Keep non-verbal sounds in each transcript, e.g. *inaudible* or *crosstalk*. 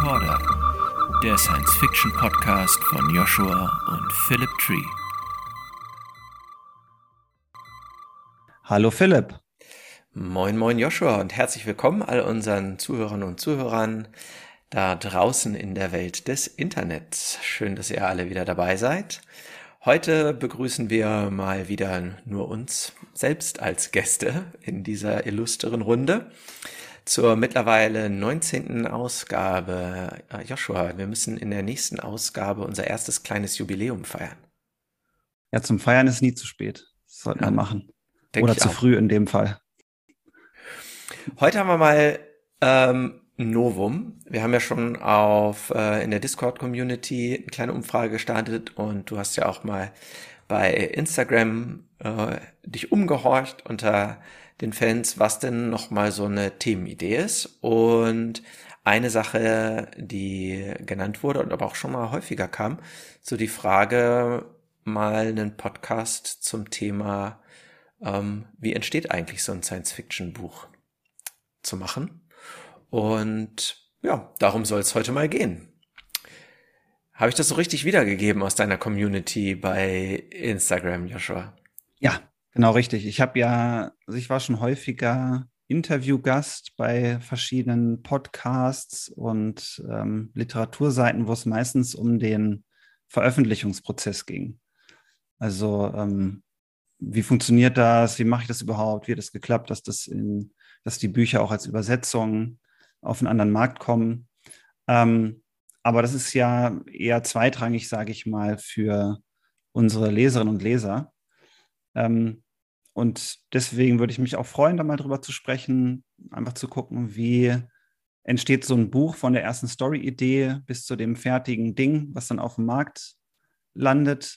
Recorder, der Science-Fiction-Podcast von Joshua und Philip Tree. Hallo Philipp. Moin, moin Joshua und herzlich willkommen all unseren Zuhörern und Zuhörern da draußen in der Welt des Internets. Schön, dass ihr alle wieder dabei seid. Heute begrüßen wir mal wieder nur uns selbst als Gäste in dieser illustren Runde zur mittlerweile 19. Ausgabe. Joshua, wir müssen in der nächsten Ausgabe unser erstes kleines Jubiläum feiern. Ja, zum Feiern ist nie zu spät. Das sollten ja, wir machen. Oder zu auch. früh in dem Fall. Heute haben wir mal ähm, Novum. Wir haben ja schon auf äh, in der Discord-Community eine kleine Umfrage gestartet und du hast ja auch mal bei Instagram äh, dich umgehorcht unter den Fans, was denn nochmal so eine Themenidee ist. Und eine Sache, die genannt wurde und aber auch schon mal häufiger kam, so die Frage, mal einen Podcast zum Thema, ähm, wie entsteht eigentlich so ein Science-Fiction-Buch zu machen. Und ja, darum soll es heute mal gehen. Habe ich das so richtig wiedergegeben aus deiner Community bei Instagram, Joshua? Ja, genau richtig. Ich habe ja, also ich war schon häufiger Interviewgast bei verschiedenen Podcasts und ähm, Literaturseiten, wo es meistens um den Veröffentlichungsprozess ging. Also ähm, wie funktioniert das? Wie mache ich das überhaupt? Wie hat es geklappt, dass das in, dass die Bücher auch als Übersetzung auf einen anderen Markt kommen. Ähm, aber das ist ja eher zweitrangig, sage ich mal, für unsere Leserinnen und Leser. Ähm, und deswegen würde ich mich auch freuen, da mal drüber zu sprechen, einfach zu gucken, wie entsteht so ein Buch von der ersten Story-Idee bis zu dem fertigen Ding, was dann auf dem Markt landet.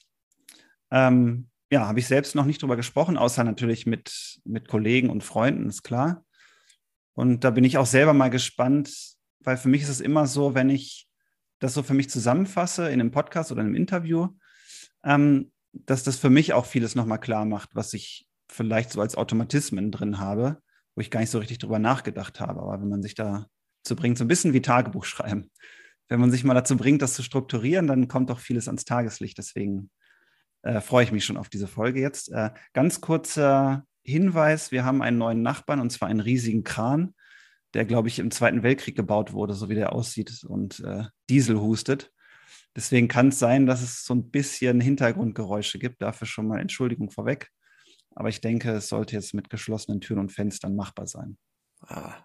Ähm, ja, habe ich selbst noch nicht drüber gesprochen, außer natürlich mit, mit Kollegen und Freunden, ist klar. Und da bin ich auch selber mal gespannt, weil für mich ist es immer so, wenn ich das so für mich zusammenfasse in einem Podcast oder in einem Interview, ähm, dass das für mich auch vieles nochmal klar macht, was ich vielleicht so als Automatismen drin habe, wo ich gar nicht so richtig drüber nachgedacht habe. Aber wenn man sich dazu bringt, so ein bisschen wie Tagebuch schreiben, wenn man sich mal dazu bringt, das zu strukturieren, dann kommt auch vieles ans Tageslicht. Deswegen äh, freue ich mich schon auf diese Folge jetzt. Äh, ganz kurzer Hinweis, wir haben einen neuen Nachbarn und zwar einen riesigen Kran, der, glaube ich, im Zweiten Weltkrieg gebaut wurde, so wie der aussieht und äh, Diesel hustet. Deswegen kann es sein, dass es so ein bisschen Hintergrundgeräusche gibt. Dafür schon mal Entschuldigung vorweg. Aber ich denke, es sollte jetzt mit geschlossenen Türen und Fenstern machbar sein. Ah,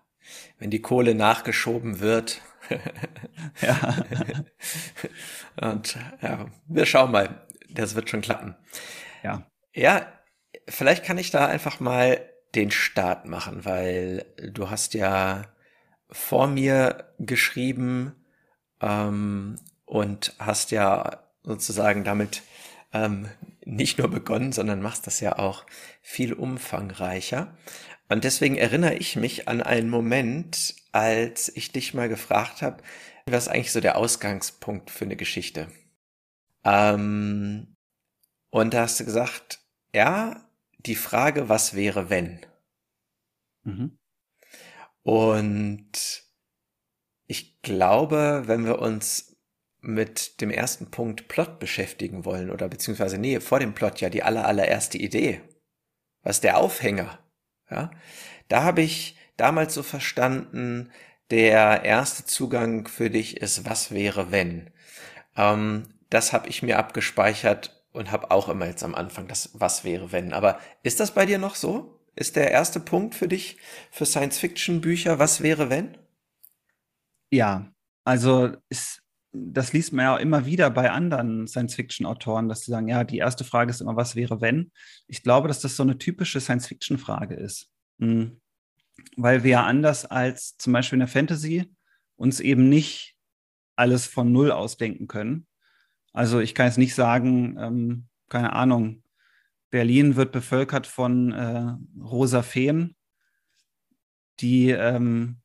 wenn die Kohle nachgeschoben wird. *laughs* ja. *laughs* und ja, wir schauen mal. Das wird schon klappen. Ja. Ja, vielleicht kann ich da einfach mal den Start machen, weil du hast ja vor mir geschrieben ähm, und hast ja sozusagen damit ähm, nicht nur begonnen, sondern machst das ja auch viel umfangreicher. Und deswegen erinnere ich mich an einen Moment, als ich dich mal gefragt habe, was eigentlich so der Ausgangspunkt für eine Geschichte? Ähm, und da hast du gesagt, ja, die Frage, was wäre, wenn? Mhm. Und ich glaube, wenn wir uns mit dem ersten Punkt Plot beschäftigen wollen, oder beziehungsweise, nee, vor dem Plot ja die aller, allererste Idee. Was der Aufhänger? Ja, da habe ich damals so verstanden, der erste Zugang für dich ist, was wäre, wenn? Ähm, das habe ich mir abgespeichert und habe auch immer jetzt am Anfang das Was wäre wenn. Aber ist das bei dir noch so? Ist der erste Punkt für dich für Science-Fiction-Bücher Was wäre wenn? Ja, also ist, das liest man ja immer wieder bei anderen Science-Fiction-Autoren, dass sie sagen, ja, die erste Frage ist immer, was wäre wenn? Ich glaube, dass das so eine typische Science-Fiction-Frage ist. Mhm. Weil wir ja anders als zum Beispiel in der Fantasy uns eben nicht alles von Null ausdenken können, also ich kann jetzt nicht sagen, ähm, keine Ahnung, Berlin wird bevölkert von äh, rosa Feen, die ähm,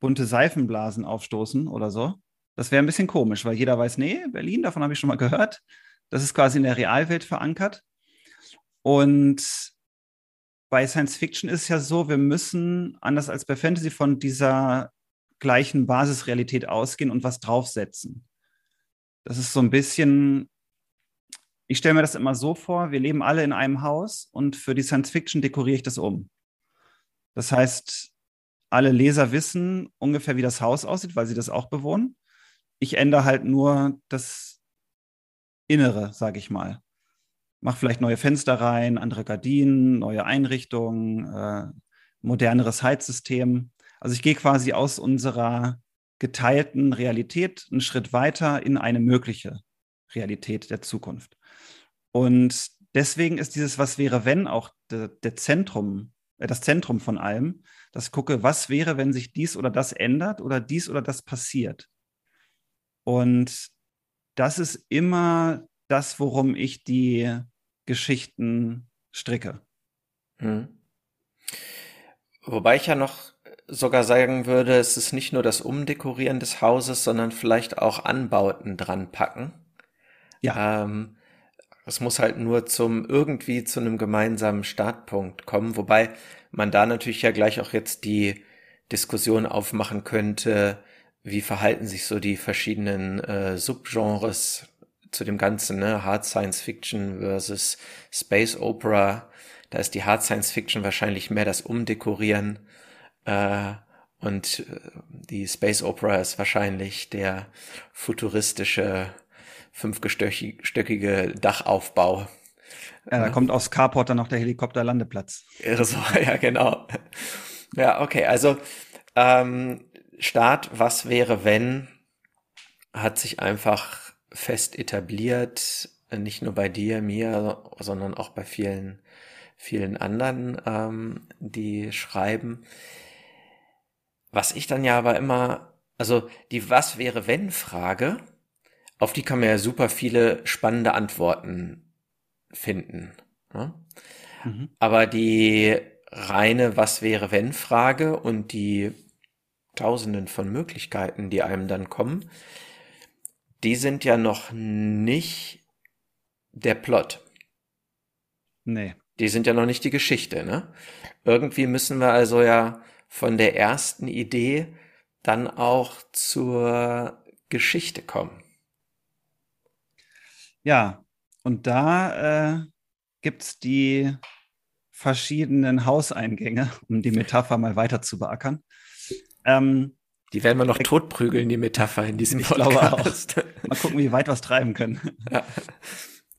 bunte Seifenblasen aufstoßen oder so. Das wäre ein bisschen komisch, weil jeder weiß, nee, Berlin, davon habe ich schon mal gehört. Das ist quasi in der Realwelt verankert. Und bei Science Fiction ist es ja so, wir müssen, anders als bei Fantasy, von dieser gleichen Basisrealität ausgehen und was draufsetzen. Das ist so ein bisschen, ich stelle mir das immer so vor, wir leben alle in einem Haus und für die Science Fiction dekoriere ich das um. Das heißt, alle Leser wissen ungefähr, wie das Haus aussieht, weil sie das auch bewohnen. Ich ändere halt nur das Innere, sage ich mal. Mach vielleicht neue Fenster rein, andere Gardinen, neue Einrichtungen, äh, moderneres Heizsystem. Also ich gehe quasi aus unserer geteilten Realität einen Schritt weiter in eine mögliche Realität der Zukunft. Und deswegen ist dieses Was wäre, wenn auch de, der Zentrum, äh, das Zentrum von allem, dass ich gucke, was wäre, wenn sich dies oder das ändert oder dies oder das passiert. Und das ist immer das, worum ich die Geschichten stricke. Hm. Wobei ich ja noch sogar sagen würde, es ist nicht nur das Umdekorieren des Hauses, sondern vielleicht auch Anbauten dran packen. Ja. Ähm, es muss halt nur zum irgendwie zu einem gemeinsamen Startpunkt kommen, wobei man da natürlich ja gleich auch jetzt die Diskussion aufmachen könnte, wie verhalten sich so die verschiedenen äh, Subgenres zu dem Ganzen, ne? Hard Science Fiction versus Space Opera. Da ist die Hard Science Fiction wahrscheinlich mehr das Umdekorieren äh, und äh, die Space Opera ist wahrscheinlich der futuristische fünfgestöckige Dachaufbau. Ja, da kommt aus Carport dann noch der Helikopterlandeplatz. So, *laughs* ja, genau. Ja, okay, also ähm, Start, was wäre, wenn, hat sich einfach fest etabliert, nicht nur bei dir, mir, sondern auch bei vielen, vielen anderen, ähm, die schreiben. Was ich dann ja aber immer, also die Was wäre wenn Frage, auf die kann man ja super viele spannende Antworten finden. Ne? Mhm. Aber die reine Was wäre wenn Frage und die Tausenden von Möglichkeiten, die einem dann kommen, die sind ja noch nicht der Plot. Nee. Die sind ja noch nicht die Geschichte, ne? Irgendwie müssen wir also ja von der ersten Idee dann auch zur Geschichte kommen. Ja, und da äh, gibt es die verschiedenen Hauseingänge, um die Metapher mal weiter zu beackern. Ähm, die werden wir noch totprügeln, die Metapher in diesem ich Podcast. Glaube auch. Mal gucken, wie weit wir es treiben können. Ja.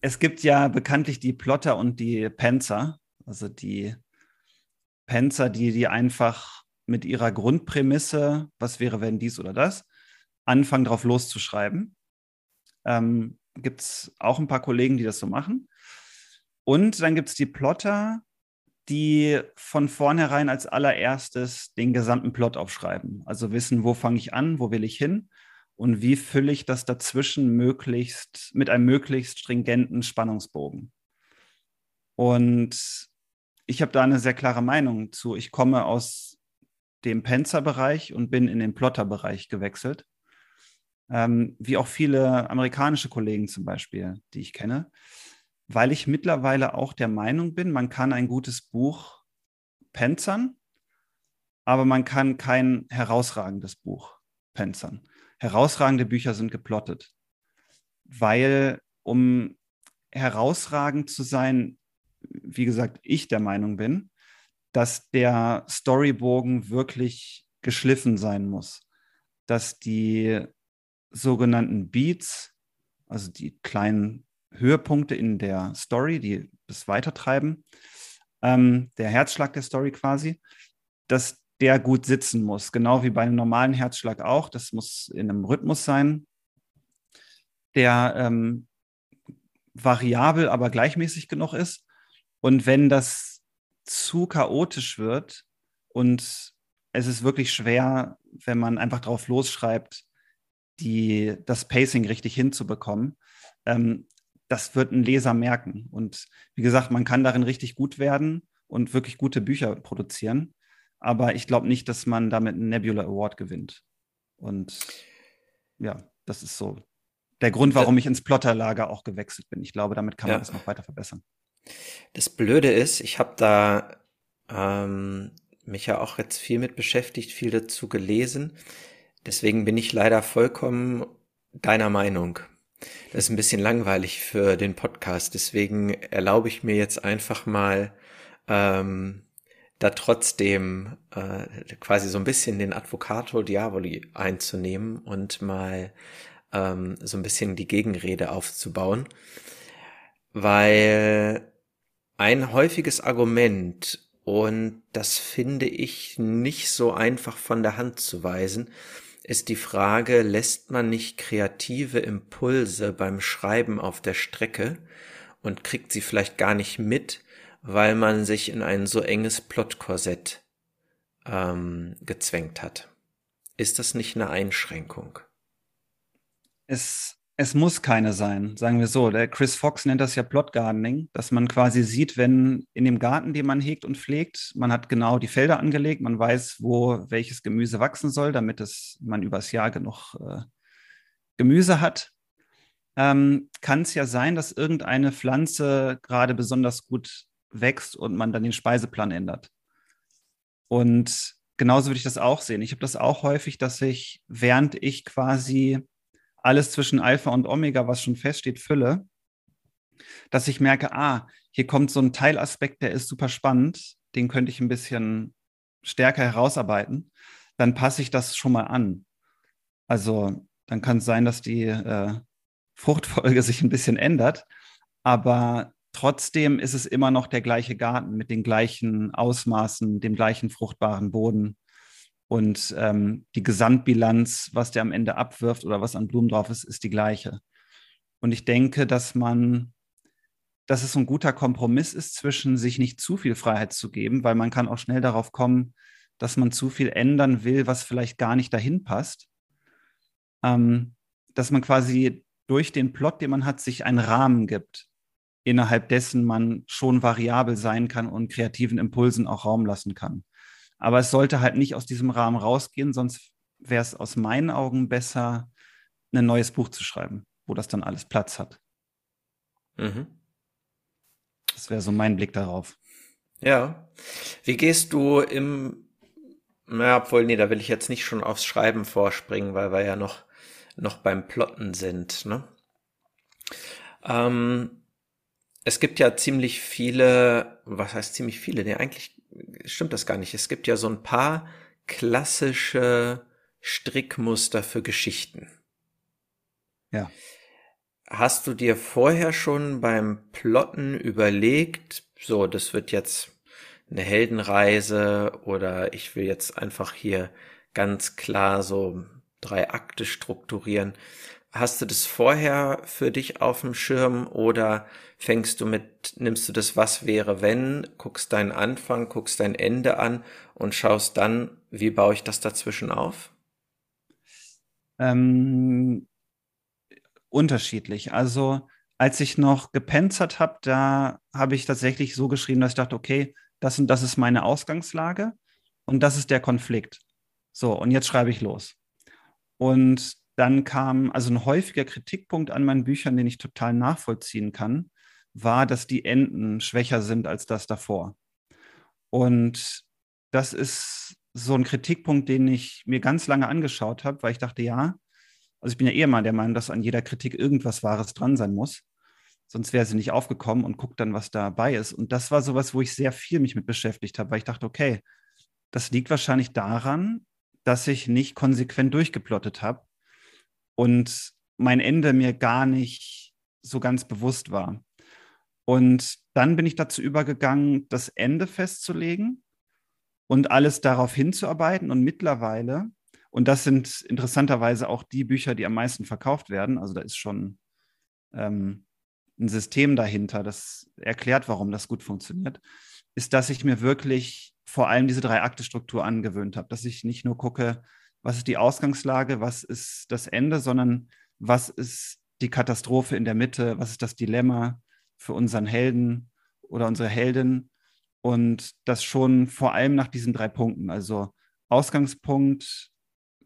Es gibt ja bekanntlich die Plotter und die Panzer. Also die Panzer, die, die einfach mit ihrer Grundprämisse, was wäre, wenn dies oder das, anfangen, drauf loszuschreiben. Ähm, gibt es auch ein paar Kollegen, die das so machen. Und dann gibt es die Plotter, die von vornherein als allererstes den gesamten Plot aufschreiben. Also wissen, wo fange ich an, wo will ich hin und wie fülle ich das dazwischen möglichst mit einem möglichst stringenten Spannungsbogen. Und ich habe da eine sehr klare Meinung zu. Ich komme aus dem Panzer-Bereich und bin in den Plotter-Bereich gewechselt. Ähm, wie auch viele amerikanische Kollegen zum Beispiel, die ich kenne weil ich mittlerweile auch der Meinung bin, man kann ein gutes Buch panzern, aber man kann kein herausragendes Buch panzern. Herausragende Bücher sind geplottet, weil um herausragend zu sein, wie gesagt, ich der Meinung bin, dass der Storybogen wirklich geschliffen sein muss, dass die sogenannten Beats, also die kleinen Höhepunkte in der Story, die es weitertreiben, ähm, der Herzschlag der Story quasi, dass der gut sitzen muss. Genau wie bei einem normalen Herzschlag auch. Das muss in einem Rhythmus sein, der ähm, variabel, aber gleichmäßig genug ist. Und wenn das zu chaotisch wird und es ist wirklich schwer, wenn man einfach drauf losschreibt, die, das Pacing richtig hinzubekommen, ähm, das wird ein Leser merken. Und wie gesagt, man kann darin richtig gut werden und wirklich gute Bücher produzieren. Aber ich glaube nicht, dass man damit einen Nebula Award gewinnt. Und ja, das ist so der Grund, warum ich ins Plotterlager auch gewechselt bin. Ich glaube, damit kann man ja. das noch weiter verbessern. Das Blöde ist, ich habe da ähm, mich ja auch jetzt viel mit beschäftigt, viel dazu gelesen. Deswegen bin ich leider vollkommen deiner Meinung. Das ist ein bisschen langweilig für den Podcast. Deswegen erlaube ich mir jetzt einfach mal ähm, da trotzdem äh, quasi so ein bisschen den Advocato Diaboli einzunehmen und mal ähm, so ein bisschen die Gegenrede aufzubauen, weil ein häufiges Argument und das finde ich nicht so einfach von der Hand zu weisen, ist die Frage, lässt man nicht kreative Impulse beim Schreiben auf der Strecke und kriegt sie vielleicht gar nicht mit, weil man sich in ein so enges Plotkorsett ähm, gezwängt hat. Ist das nicht eine Einschränkung? Es es muss keine sein, sagen wir so. Der Chris Fox nennt das ja Plot Gardening, dass man quasi sieht, wenn in dem Garten, den man hegt und pflegt, man hat genau die Felder angelegt, man weiß, wo welches Gemüse wachsen soll, damit es, man übers Jahr genug äh, Gemüse hat. Ähm, Kann es ja sein, dass irgendeine Pflanze gerade besonders gut wächst und man dann den Speiseplan ändert. Und genauso würde ich das auch sehen. Ich habe das auch häufig, dass ich, während ich quasi alles zwischen Alpha und Omega, was schon feststeht, fülle, dass ich merke, ah, hier kommt so ein Teilaspekt, der ist super spannend, den könnte ich ein bisschen stärker herausarbeiten, dann passe ich das schon mal an. Also dann kann es sein, dass die äh, Fruchtfolge *laughs* sich ein bisschen ändert, aber trotzdem ist es immer noch der gleiche Garten mit den gleichen Ausmaßen, dem gleichen fruchtbaren Boden. Und ähm, die Gesamtbilanz, was der am Ende abwirft oder was an Blumen drauf ist, ist die gleiche. Und ich denke, dass man, dass es ein guter Kompromiss ist zwischen sich nicht zu viel Freiheit zu geben, weil man kann auch schnell darauf kommen, dass man zu viel ändern will, was vielleicht gar nicht dahin passt. Ähm, dass man quasi durch den Plot, den man hat, sich einen Rahmen gibt, innerhalb dessen man schon variabel sein kann und kreativen Impulsen auch Raum lassen kann. Aber es sollte halt nicht aus diesem Rahmen rausgehen, sonst wäre es aus meinen Augen besser, ein neues Buch zu schreiben, wo das dann alles Platz hat. Mhm. Das wäre so mein Blick darauf. Ja. Wie gehst du im, naja, obwohl, nee, da will ich jetzt nicht schon aufs Schreiben vorspringen, weil wir ja noch, noch beim Plotten sind, ne? Ähm, es gibt ja ziemlich viele, was heißt ziemlich viele? Nee, eigentlich stimmt das gar nicht. Es gibt ja so ein paar klassische Strickmuster für Geschichten. Ja. Hast du dir vorher schon beim Plotten überlegt, so, das wird jetzt eine Heldenreise oder ich will jetzt einfach hier ganz klar so drei Akte strukturieren. Hast du das vorher für dich auf dem Schirm oder fängst du mit, nimmst du das Was wäre wenn, guckst deinen Anfang, guckst dein Ende an und schaust dann, wie baue ich das dazwischen auf? Ähm, unterschiedlich. Also als ich noch gepanzert habe, da habe ich tatsächlich so geschrieben, dass ich dachte, okay, das und das ist meine Ausgangslage und das ist der Konflikt. So, und jetzt schreibe ich los. Und dann kam also ein häufiger Kritikpunkt an meinen Büchern, den ich total nachvollziehen kann, war, dass die Enden schwächer sind als das davor. Und das ist so ein Kritikpunkt, den ich mir ganz lange angeschaut habe, weil ich dachte, ja, also ich bin ja eher mal der Meinung, dass an jeder Kritik irgendwas Wahres dran sein muss. Sonst wäre sie nicht aufgekommen und guckt dann, was dabei ist. Und das war sowas, wo ich sehr viel mich mit beschäftigt habe, weil ich dachte, okay, das liegt wahrscheinlich daran, dass ich nicht konsequent durchgeplottet habe und mein Ende mir gar nicht so ganz bewusst war. Und dann bin ich dazu übergegangen, das Ende festzulegen und alles darauf hinzuarbeiten. Und mittlerweile, und das sind interessanterweise auch die Bücher, die am meisten verkauft werden, also da ist schon ähm, ein System dahinter, das erklärt, warum das gut funktioniert, ist, dass ich mir wirklich vor allem diese Drei-Akte-Struktur angewöhnt habe, dass ich nicht nur gucke, was ist die Ausgangslage, was ist das Ende, sondern was ist die Katastrophe in der Mitte, was ist das Dilemma, für unseren Helden oder unsere Heldin. Und das schon vor allem nach diesen drei Punkten, also Ausgangspunkt,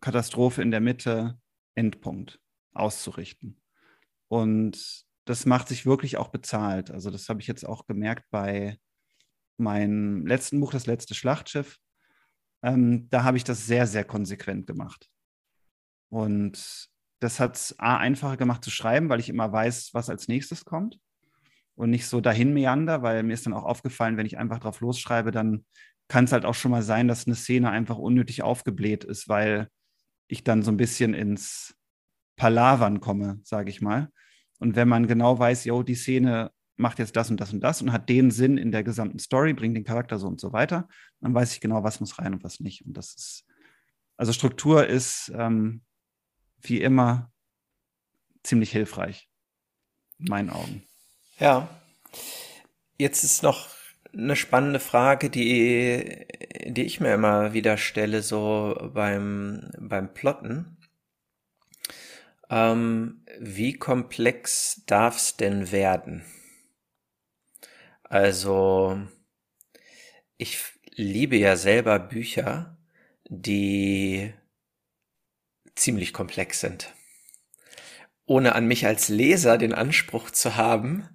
Katastrophe in der Mitte, Endpunkt auszurichten. Und das macht sich wirklich auch bezahlt. Also das habe ich jetzt auch gemerkt bei meinem letzten Buch, das letzte Schlachtschiff. Ähm, da habe ich das sehr, sehr konsequent gemacht. Und das hat es A einfacher gemacht zu schreiben, weil ich immer weiß, was als nächstes kommt und nicht so dahin meander, weil mir ist dann auch aufgefallen, wenn ich einfach drauf losschreibe, dann kann es halt auch schon mal sein, dass eine Szene einfach unnötig aufgebläht ist, weil ich dann so ein bisschen ins Palavern komme, sage ich mal. Und wenn man genau weiß, yo, die Szene macht jetzt das und das und das und hat den Sinn in der gesamten Story, bringt den Charakter so und so weiter, dann weiß ich genau, was muss rein und was nicht. Und das ist, also Struktur ist ähm, wie immer ziemlich hilfreich, in meinen Augen. Ja. Jetzt ist noch eine spannende Frage, die, die ich mir immer wieder stelle, so beim, beim Plotten. Ähm, wie komplex darf es denn werden? Also, ich liebe ja selber Bücher, die ziemlich komplex sind. Ohne an mich als Leser den Anspruch zu haben,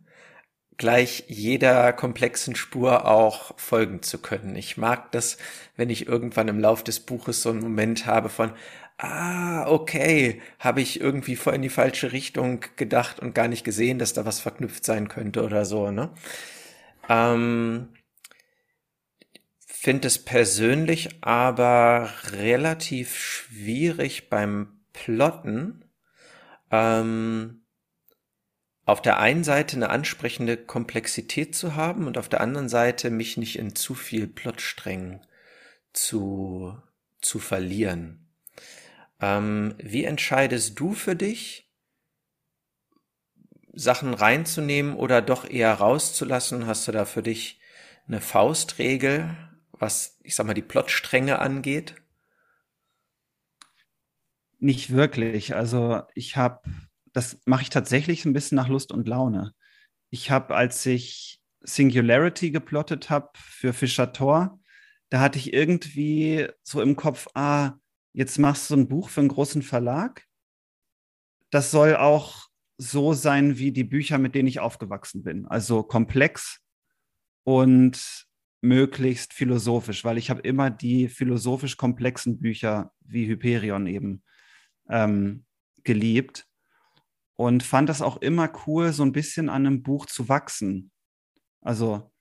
gleich jeder komplexen Spur auch folgen zu können. Ich mag das, wenn ich irgendwann im Lauf des Buches so einen Moment habe von, ah, okay, habe ich irgendwie voll in die falsche Richtung gedacht und gar nicht gesehen, dass da was verknüpft sein könnte oder so, ne? Ähm, finde es persönlich aber relativ schwierig beim Plotten, ähm, auf der einen Seite eine ansprechende Komplexität zu haben und auf der anderen Seite mich nicht in zu viel Plotsträngen zu, zu verlieren. Ähm, wie entscheidest du für dich, Sachen reinzunehmen oder doch eher rauszulassen? Hast du da für dich eine Faustregel, was, ich sag mal, die Plotstränge angeht? Nicht wirklich. Also ich habe das mache ich tatsächlich ein bisschen nach Lust und Laune. Ich habe, als ich Singularity geplottet habe für Fischer Tor, da hatte ich irgendwie so im Kopf, ah, jetzt machst du ein Buch für einen großen Verlag. Das soll auch so sein wie die Bücher, mit denen ich aufgewachsen bin. Also komplex und möglichst philosophisch, weil ich habe immer die philosophisch komplexen Bücher wie Hyperion eben ähm, geliebt und fand das auch immer cool, so ein bisschen an einem Buch zu wachsen. Also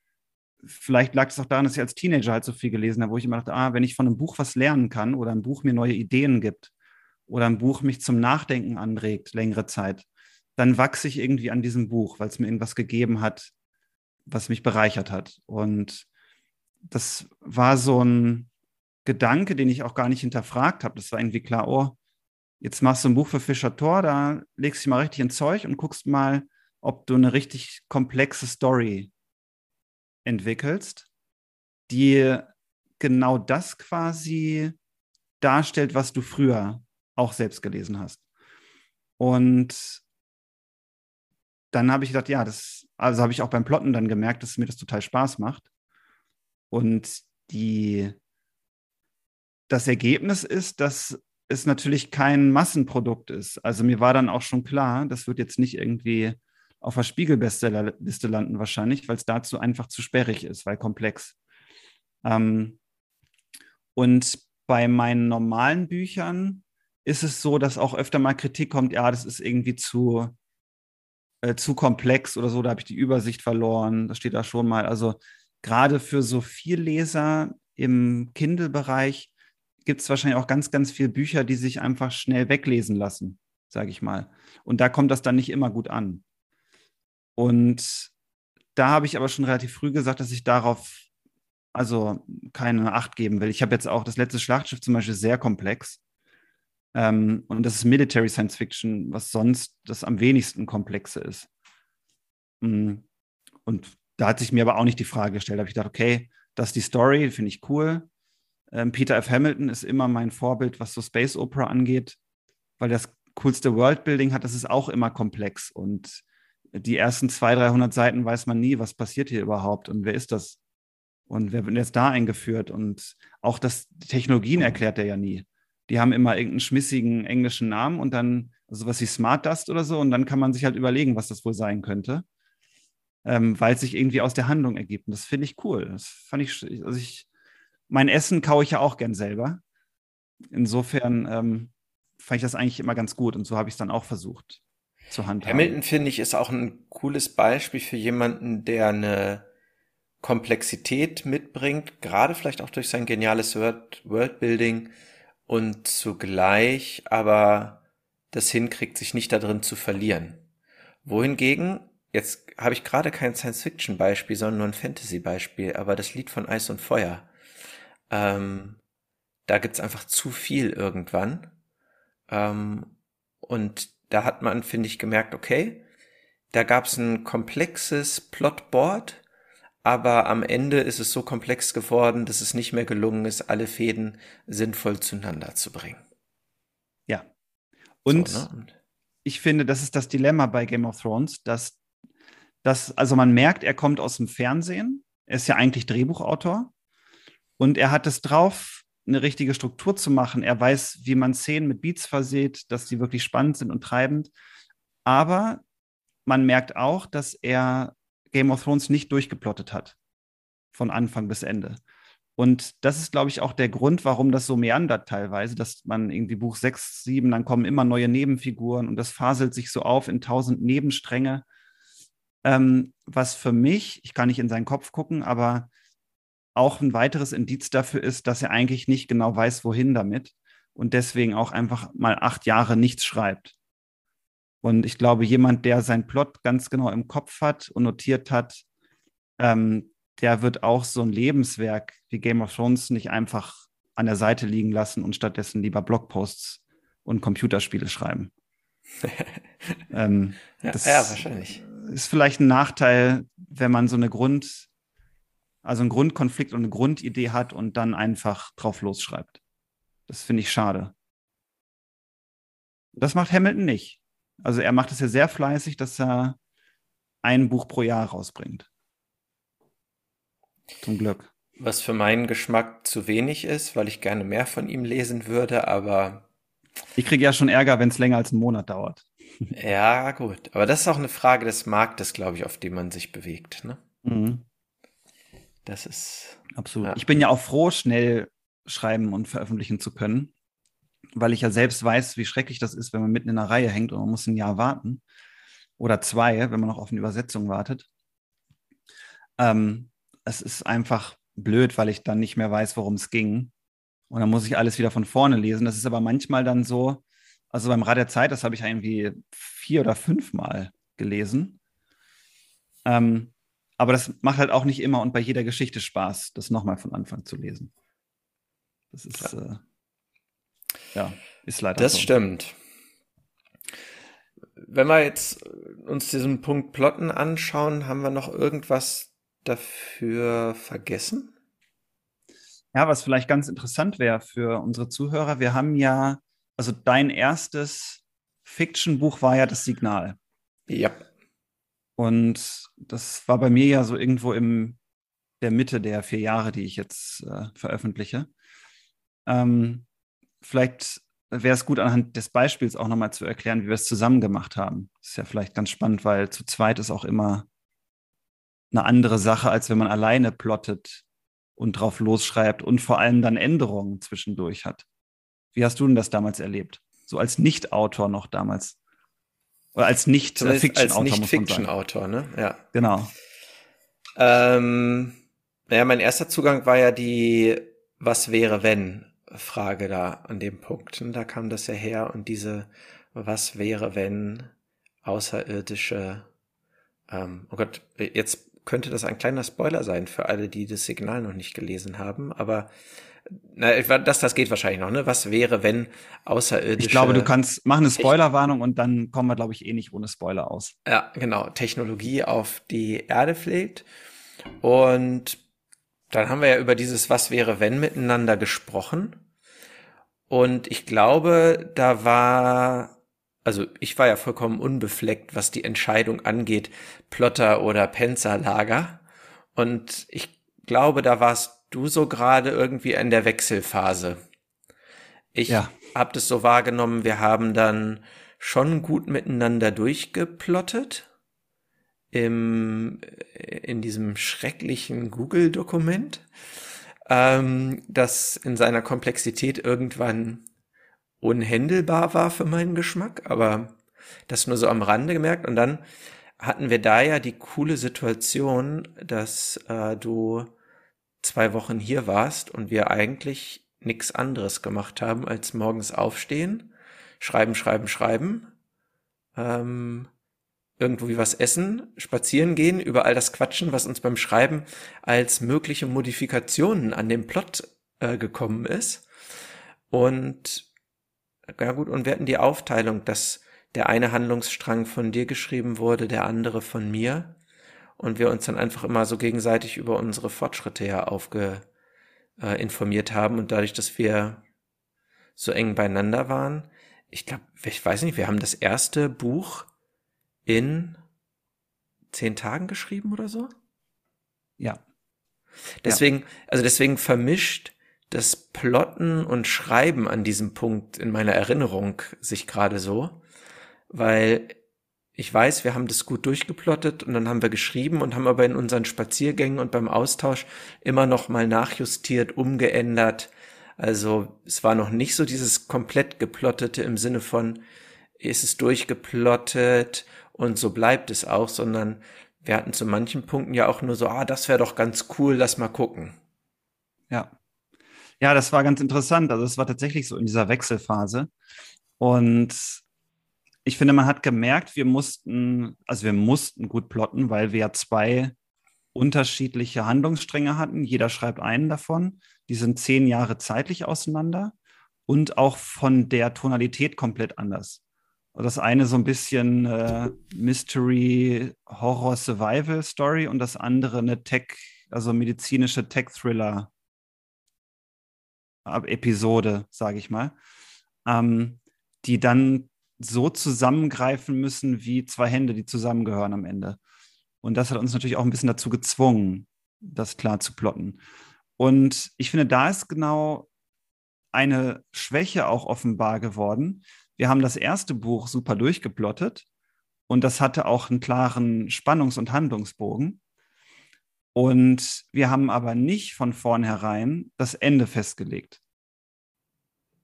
vielleicht lag es auch daran, dass ich als Teenager halt so viel gelesen habe, wo ich immer dachte, ah, wenn ich von einem Buch was lernen kann oder ein Buch mir neue Ideen gibt oder ein Buch mich zum Nachdenken anregt, längere Zeit, dann wachse ich irgendwie an diesem Buch, weil es mir irgendwas gegeben hat, was mich bereichert hat. Und das war so ein Gedanke, den ich auch gar nicht hinterfragt habe. Das war irgendwie klar, oh, jetzt machst du ein Buch für Fischer Tor, da legst du dich mal richtig ins Zeug und guckst mal, ob du eine richtig komplexe Story entwickelst, die genau das quasi darstellt, was du früher auch selbst gelesen hast. Und dann habe ich gedacht, ja, das, also habe ich auch beim Plotten dann gemerkt, dass mir das total Spaß macht. Und die, das Ergebnis ist, dass es natürlich kein Massenprodukt ist. Also mir war dann auch schon klar, das wird jetzt nicht irgendwie auf der Spiegel-Bestsellerliste landen wahrscheinlich, weil es dazu einfach zu sperrig ist, weil komplex. Ähm, und bei meinen normalen Büchern ist es so, dass auch öfter mal Kritik kommt, ja, das ist irgendwie zu, äh, zu komplex oder so, da habe ich die Übersicht verloren, das steht da schon mal. Also gerade für so viel Leser im Kindle-Bereich gibt es wahrscheinlich auch ganz, ganz viele Bücher, die sich einfach schnell weglesen lassen, sage ich mal. Und da kommt das dann nicht immer gut an. Und da habe ich aber schon relativ früh gesagt, dass ich darauf also keine Acht geben will. Ich habe jetzt auch das letzte Schlachtschiff zum Beispiel sehr komplex. Ähm, und das ist Military Science Fiction, was sonst das am wenigsten komplexe ist. Mm. Und da hat sich mir aber auch nicht die Frage gestellt. Da habe ich gedacht, okay, das ist die Story, finde ich cool. Ähm, Peter F. Hamilton ist immer mein Vorbild, was so Space Opera angeht, weil das coolste Worldbuilding hat. Das ist auch immer komplex und die ersten 200, 300 Seiten weiß man nie, was passiert hier überhaupt und wer ist das und wer wird jetzt da eingeführt und auch das Technologien erklärt er ja nie. Die haben immer irgendeinen schmissigen englischen Namen und dann also was wie Smart Dust oder so und dann kann man sich halt überlegen, was das wohl sein könnte, ähm, weil es sich irgendwie aus der Handlung ergibt. Und das finde ich cool. Das fand ich, also ich mein Essen kaue ich ja auch gern selber. Insofern ähm, fand ich das eigentlich immer ganz gut und so habe ich es dann auch versucht zu handhaben. Hamilton finde ich ist auch ein cooles Beispiel für jemanden, der eine Komplexität mitbringt, gerade vielleicht auch durch sein geniales Word Worldbuilding und zugleich aber das hinkriegt, sich nicht darin zu verlieren. Wohingegen, jetzt habe ich gerade kein Science-Fiction-Beispiel, sondern nur ein Fantasy-Beispiel, aber das Lied von Eis und Feuer, ähm, da gibt's einfach zu viel irgendwann. Ähm, und da hat man, finde ich, gemerkt, okay, da gab's ein komplexes Plotboard, aber am Ende ist es so komplex geworden, dass es nicht mehr gelungen ist, alle Fäden sinnvoll zueinander zu bringen. Ja. Und, so, ne? ich finde, das ist das Dilemma bei Game of Thrones, dass, dass, also man merkt, er kommt aus dem Fernsehen, er ist ja eigentlich Drehbuchautor und er hat es drauf, eine richtige Struktur zu machen. Er weiß, wie man Szenen mit Beats verseht, dass die wirklich spannend sind und treibend. Aber man merkt auch, dass er Game of Thrones nicht durchgeplottet hat. Von Anfang bis Ende. Und das ist, glaube ich, auch der Grund, warum das so meandert teilweise, dass man irgendwie Buch 6, 7, dann kommen immer neue Nebenfiguren und das faselt sich so auf in tausend Nebenstränge. Ähm, was für mich, ich kann nicht in seinen Kopf gucken, aber auch ein weiteres Indiz dafür ist, dass er eigentlich nicht genau weiß, wohin damit und deswegen auch einfach mal acht Jahre nichts schreibt. Und ich glaube, jemand, der seinen Plot ganz genau im Kopf hat und notiert hat, ähm, der wird auch so ein Lebenswerk wie Game of Thrones nicht einfach an der Seite liegen lassen und stattdessen lieber Blogposts und Computerspiele schreiben. *laughs* ähm, ja, das ja, wahrscheinlich. Ist vielleicht ein Nachteil, wenn man so eine Grund, also einen Grundkonflikt und eine Grundidee hat und dann einfach drauf losschreibt. Das finde ich schade. Das macht Hamilton nicht. Also er macht es ja sehr fleißig, dass er ein Buch pro Jahr rausbringt. Zum Glück. Was für meinen Geschmack zu wenig ist, weil ich gerne mehr von ihm lesen würde, aber. Ich kriege ja schon Ärger, wenn es länger als einen Monat dauert. *laughs* Ja, gut. Aber das ist auch eine Frage des Marktes, glaube ich, auf dem man sich bewegt. Ne? Mhm. Das ist. Absolut. Ja. Ich bin ja auch froh, schnell schreiben und veröffentlichen zu können weil ich ja selbst weiß, wie schrecklich das ist, wenn man mitten in einer Reihe hängt und man muss ein Jahr warten. Oder zwei, wenn man noch auf eine Übersetzung wartet. Ähm, es ist einfach blöd, weil ich dann nicht mehr weiß, worum es ging. Und dann muss ich alles wieder von vorne lesen. Das ist aber manchmal dann so, also beim Rad der Zeit, das habe ich irgendwie vier oder fünfmal gelesen. Ähm, aber das macht halt auch nicht immer und bei jeder Geschichte Spaß, das nochmal von Anfang zu lesen. Das ist, ja. äh, ja, ist leider Das so. stimmt. Wenn wir jetzt uns diesen Punkt Plotten anschauen, haben wir noch irgendwas dafür vergessen? Ja, was vielleicht ganz interessant wäre für unsere Zuhörer, wir haben ja, also dein erstes Fiction-Buch war ja das Signal. Ja. Und das war bei mir ja so irgendwo in der Mitte der vier Jahre, die ich jetzt äh, veröffentliche. Ähm, vielleicht wäre es gut, anhand des Beispiels auch nochmal zu erklären, wie wir es zusammen gemacht haben. Das ist ja vielleicht ganz spannend, weil zu zweit ist auch immer eine andere Sache, als wenn man alleine plottet und drauf losschreibt und vor allem dann Änderungen zwischendurch hat. Wie hast du denn das damals erlebt? So als Nicht-Autor noch damals. Oder als Nicht-Fiction-Autor. Als Nicht-Fiction-Autor, ne? Ja. Genau. Ähm, naja, mein erster Zugang war ja die Was wäre, wenn Frage da an dem Punkt. Und da kam das ja her und diese, was wäre, wenn außerirdische, ähm, oh Gott, jetzt könnte das ein kleiner Spoiler sein für alle, die das Signal noch nicht gelesen haben, aber na, das, das geht wahrscheinlich noch, ne? Was wäre, wenn außerirdische. Ich glaube, du kannst, mach eine Spoilerwarnung und dann kommen wir, glaube ich, eh nicht ohne Spoiler aus. Ja, genau. Technologie auf die Erde fliegt. Und dann haben wir ja über dieses Was wäre wenn miteinander gesprochen. Und ich glaube, da war, also ich war ja vollkommen unbefleckt, was die Entscheidung angeht, Plotter oder Panzerlager. Und ich glaube, da warst du so gerade irgendwie in der Wechselphase. Ich ja. habe das so wahrgenommen, wir haben dann schon gut miteinander durchgeplottet im, in diesem schrecklichen Google-Dokument, ähm, das in seiner Komplexität irgendwann unhändelbar war für meinen Geschmack, aber das nur so am Rande gemerkt. Und dann hatten wir da ja die coole Situation, dass äh, du zwei Wochen hier warst und wir eigentlich nichts anderes gemacht haben, als morgens aufstehen, schreiben, schreiben, schreiben, ähm, irgendwo wie was essen, spazieren gehen, über all das Quatschen, was uns beim Schreiben als mögliche Modifikationen an dem Plot äh, gekommen ist. Und ja gut, und wir hatten die Aufteilung, dass der eine Handlungsstrang von dir geschrieben wurde, der andere von mir. Und wir uns dann einfach immer so gegenseitig über unsere Fortschritte ja aufge, äh, informiert haben. Und dadurch, dass wir so eng beieinander waren, ich glaube, ich weiß nicht, wir haben das erste Buch in zehn Tagen geschrieben oder so? Ja. Deswegen, ja. also deswegen vermischt das Plotten und Schreiben an diesem Punkt in meiner Erinnerung sich gerade so, weil ich weiß, wir haben das gut durchgeplottet und dann haben wir geschrieben und haben aber in unseren Spaziergängen und beim Austausch immer noch mal nachjustiert, umgeändert. Also es war noch nicht so dieses komplett geplottete im Sinne von, ist es durchgeplottet und so bleibt es auch, sondern wir hatten zu manchen Punkten ja auch nur so, ah, das wäre doch ganz cool, lass mal gucken. Ja. Ja, das war ganz interessant. Also es war tatsächlich so in dieser Wechselphase. Und ich finde, man hat gemerkt, wir mussten, also wir mussten gut plotten, weil wir ja zwei unterschiedliche Handlungsstränge hatten. Jeder schreibt einen davon. Die sind zehn Jahre zeitlich auseinander und auch von der Tonalität komplett anders. Das eine so ein bisschen äh, Mystery, Horror, Survival Story und das andere eine Tech, also medizinische Tech-Thriller Episode, sage ich mal, ähm, die dann so zusammengreifen müssen wie zwei Hände, die zusammengehören am Ende. Und das hat uns natürlich auch ein bisschen dazu gezwungen, das klar zu plotten. Und ich finde, da ist genau eine Schwäche auch offenbar geworden. Wir haben das erste Buch super durchgeplottet und das hatte auch einen klaren Spannungs- und Handlungsbogen. Und wir haben aber nicht von vornherein das Ende festgelegt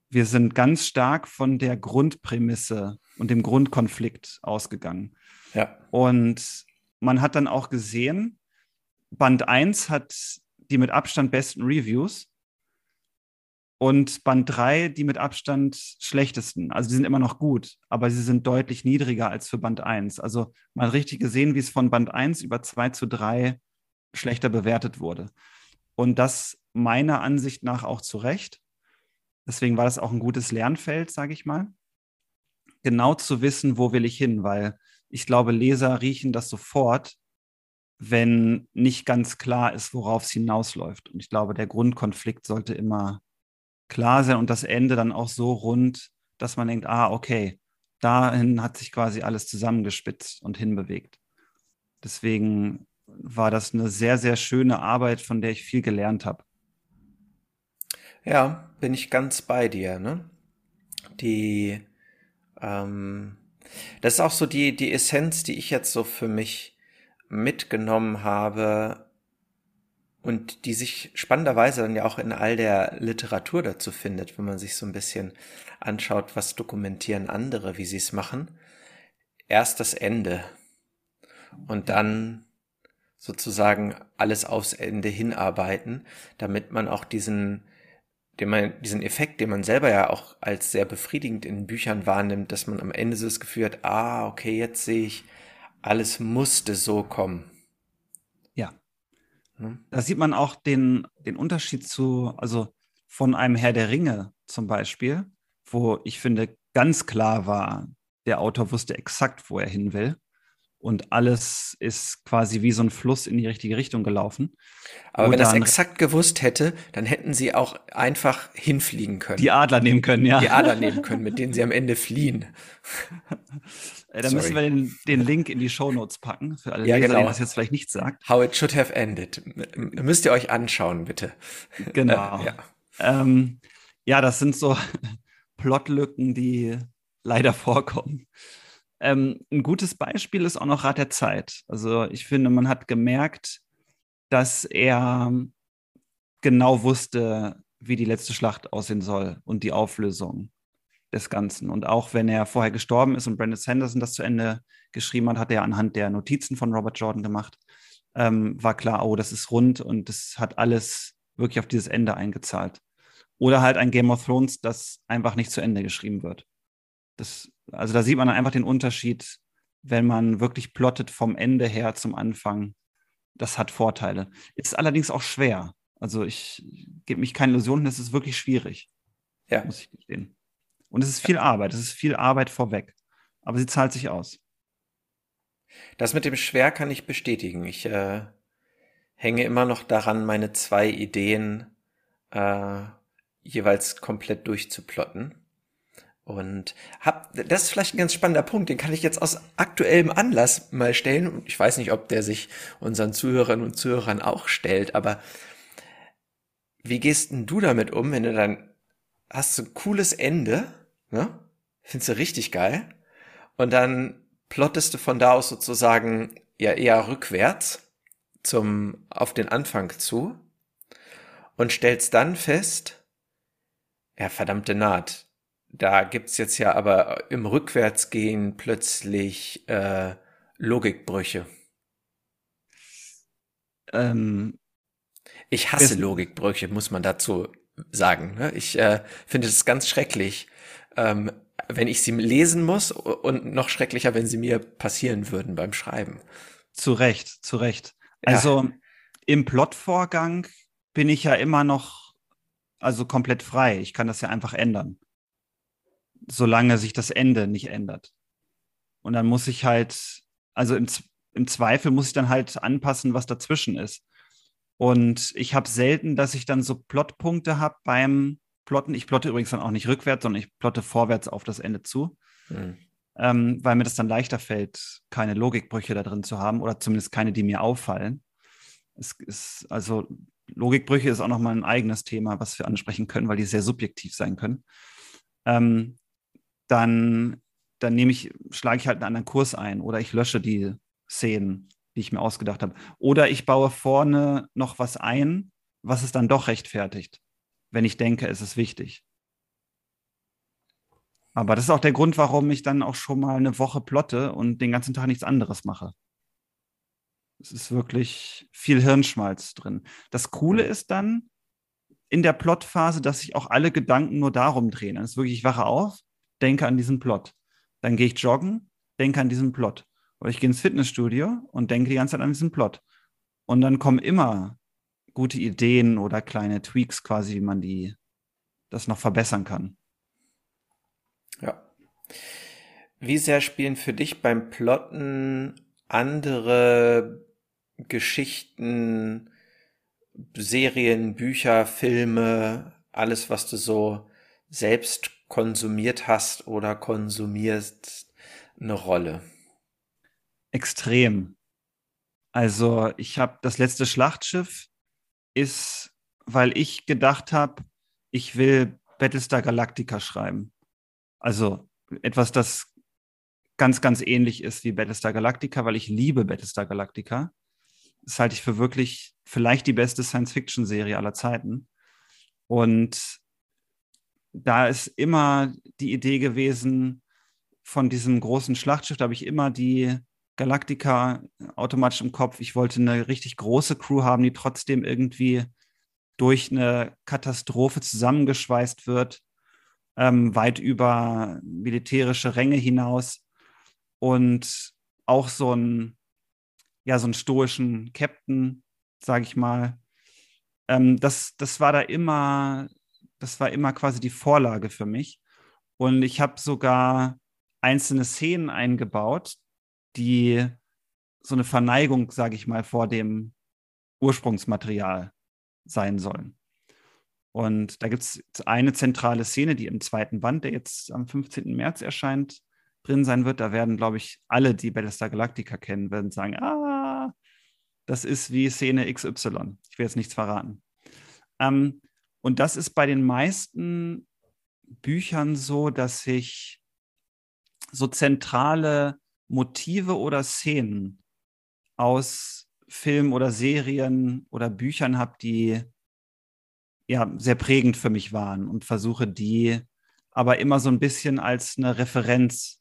wir sind ganz stark von der Grundprämisse und dem Grundkonflikt ausgegangen. Ja. Und man hat dann auch gesehen, Band 1 hat die mit Abstand besten Reviews und Band 3 die mit Abstand schlechtesten. Also die sind immer noch gut, aber sie sind deutlich niedriger als für Band 1. Also hat richtig gesehen, wie es von Band 1 über 2 zu 3 schlechter bewertet wurde. Und das meiner Ansicht nach auch zu Recht. Deswegen war das auch ein gutes Lernfeld, sage ich mal. Genau zu wissen, wo will ich hin, weil ich glaube, Leser riechen das sofort, wenn nicht ganz klar ist, worauf es hinausläuft. Und ich glaube, der Grundkonflikt sollte immer klar sein und das Ende dann auch so rund, dass man denkt, ah, okay, dahin hat sich quasi alles zusammengespitzt und hinbewegt. Deswegen war das eine sehr, sehr schöne Arbeit, von der ich viel gelernt habe. Ja, bin ich ganz bei dir, ne? Die, ähm, das ist auch so die, die Essenz, die ich jetzt so für mich mitgenommen habe und die sich spannenderweise dann ja auch in all der Literatur dazu findet, wenn man sich so ein bisschen anschaut, was dokumentieren andere, wie sie es machen. Erst das Ende und dann sozusagen alles aufs Ende hinarbeiten, damit man auch diesen den man, diesen Effekt, den man selber ja auch als sehr befriedigend in Büchern wahrnimmt, dass man am Ende so das Gefühl hat, ah, okay, jetzt sehe ich, alles musste so kommen. Hm? Da sieht man auch den, den Unterschied zu, also von einem Herr der Ringe zum Beispiel, wo ich finde, ganz klar war, der Autor wusste exakt, wo er hin will und alles ist quasi wie so ein Fluss in die richtige Richtung gelaufen. Aber wenn das exakt gewusst hätte, dann hätten sie auch einfach hinfliegen können. Die Adler nehmen können, ja. Die Adler nehmen können, mit denen sie am Ende fliehen. *laughs* Äh, da müssen wir den, den, Link in die Show Notes packen, für alle ja, Leser, genau. denen das jetzt vielleicht nicht sagt. How it should have ended. Müsst ihr euch anschauen, bitte. Genau. Äh, *laughs* ja. Ähm, ja, das sind so *laughs* Plotlücken, die leider vorkommen. Ähm, ein gutes Beispiel ist auch noch Rat der Zeit. Also ich finde, man hat gemerkt, dass er genau wusste, wie die letzte Schlacht aussehen soll und die Auflösung. Des Ganzen. Und auch wenn er vorher gestorben ist und Brandon Sanderson das zu Ende geschrieben hat, hat er anhand der Notizen von Robert Jordan gemacht, ähm, war klar, oh, das ist rund und das hat alles wirklich auf dieses Ende eingezahlt. Oder halt ein Game of Thrones, das einfach nicht zu Ende geschrieben wird. Das, also da sieht man einfach den Unterschied, wenn man wirklich plottet vom Ende her zum Anfang. Das hat Vorteile. Ist allerdings auch schwer. Also ich gebe mich keine Illusionen, es ist wirklich schwierig. Ja. Muss ich gestehen. Und es ist viel Arbeit, es ist viel Arbeit vorweg. Aber sie zahlt sich aus. Das mit dem Schwer kann ich bestätigen. Ich äh, hänge immer noch daran, meine zwei Ideen äh, jeweils komplett durchzuplotten. Und hab, das ist vielleicht ein ganz spannender Punkt, den kann ich jetzt aus aktuellem Anlass mal stellen. Ich weiß nicht, ob der sich unseren Zuhörerinnen und Zuhörern auch stellt, aber wie gehst denn du damit um, wenn du dann hast du ein cooles Ende, ne? Findest du richtig geil. Und dann plottest du von da aus sozusagen ja eher rückwärts zum, auf den Anfang zu und stellst dann fest, ja, verdammte Naht. Da gibt's jetzt ja aber im Rückwärtsgehen plötzlich äh, Logikbrüche. Ähm, ich hasse Logikbrüche, muss man dazu sagen. Ne? Ich äh, finde es ganz schrecklich, ähm, wenn ich sie lesen muss und noch schrecklicher, wenn sie mir passieren würden beim Schreiben. Zu Recht, zu Recht. Also ja. im Plotvorgang bin ich ja immer noch also komplett frei. Ich kann das ja einfach ändern. Solange sich das Ende nicht ändert. Und dann muss ich halt, also im, im Zweifel muss ich dann halt anpassen, was dazwischen ist. Und ich habe selten, dass ich dann so Plotpunkte habe beim Plotten. Ich plotte übrigens dann auch nicht rückwärts, sondern ich plotte vorwärts auf das Ende zu. Mhm. Ähm, weil mir das dann leichter fällt, keine Logikbrüche da drin zu haben oder zumindest keine, die mir auffallen. Es ist also Logikbrüche ist auch nochmal ein eigenes Thema, was wir ansprechen können, weil die sehr subjektiv sein können. Ähm, dann, dann nehme ich, schlage ich halt einen anderen Kurs ein oder ich lösche die Szenen die ich mir ausgedacht habe. Oder ich baue vorne noch was ein, was es dann doch rechtfertigt, wenn ich denke, es ist wichtig. Aber das ist auch der Grund, warum ich dann auch schon mal eine Woche plotte und den ganzen Tag nichts anderes mache. Es ist wirklich viel Hirnschmalz drin. Das Coole ist dann in der Plotphase, dass sich auch alle Gedanken nur darum drehen. Das ist wirklich, ich wache auf, denke an diesen Plot. Dann gehe ich joggen, denke an diesen Plot. Oder ich gehe ins Fitnessstudio und denke die ganze Zeit an diesen Plot. Und dann kommen immer gute Ideen oder kleine Tweaks quasi, wie man die das noch verbessern kann. Ja. Wie sehr spielen für dich beim Plotten andere Geschichten, Serien, Bücher, Filme, alles, was du so selbst konsumiert hast oder konsumierst, eine Rolle? extrem. Also ich habe das letzte Schlachtschiff ist, weil ich gedacht habe, ich will Battlestar Galactica schreiben. Also etwas, das ganz, ganz ähnlich ist wie Battlestar Galactica, weil ich liebe Battlestar Galactica. Das halte ich für wirklich vielleicht die beste Science-Fiction-Serie aller Zeiten. Und da ist immer die Idee gewesen von diesem großen Schlachtschiff, da habe ich immer die Galactica automatisch im Kopf. Ich wollte eine richtig große Crew haben, die trotzdem irgendwie durch eine Katastrophe zusammengeschweißt wird, ähm, weit über militärische Ränge hinaus und auch so einen, ja, so einen stoischen Captain, sage ich mal. Ähm, das, das war da immer, das war immer quasi die Vorlage für mich. Und ich habe sogar einzelne Szenen eingebaut, die so eine Verneigung, sage ich mal, vor dem Ursprungsmaterial sein sollen. Und da gibt es eine zentrale Szene, die im zweiten Band, der jetzt am 15. März erscheint, drin sein wird. Da werden, glaube ich, alle, die Battlestar Galactica kennen, werden sagen, ah, das ist wie Szene XY. Ich will jetzt nichts verraten. Ähm, und das ist bei den meisten Büchern so, dass sich so zentrale Motive oder Szenen aus Filmen oder Serien oder Büchern habe, die ja sehr prägend für mich waren und versuche die aber immer so ein bisschen als eine Referenz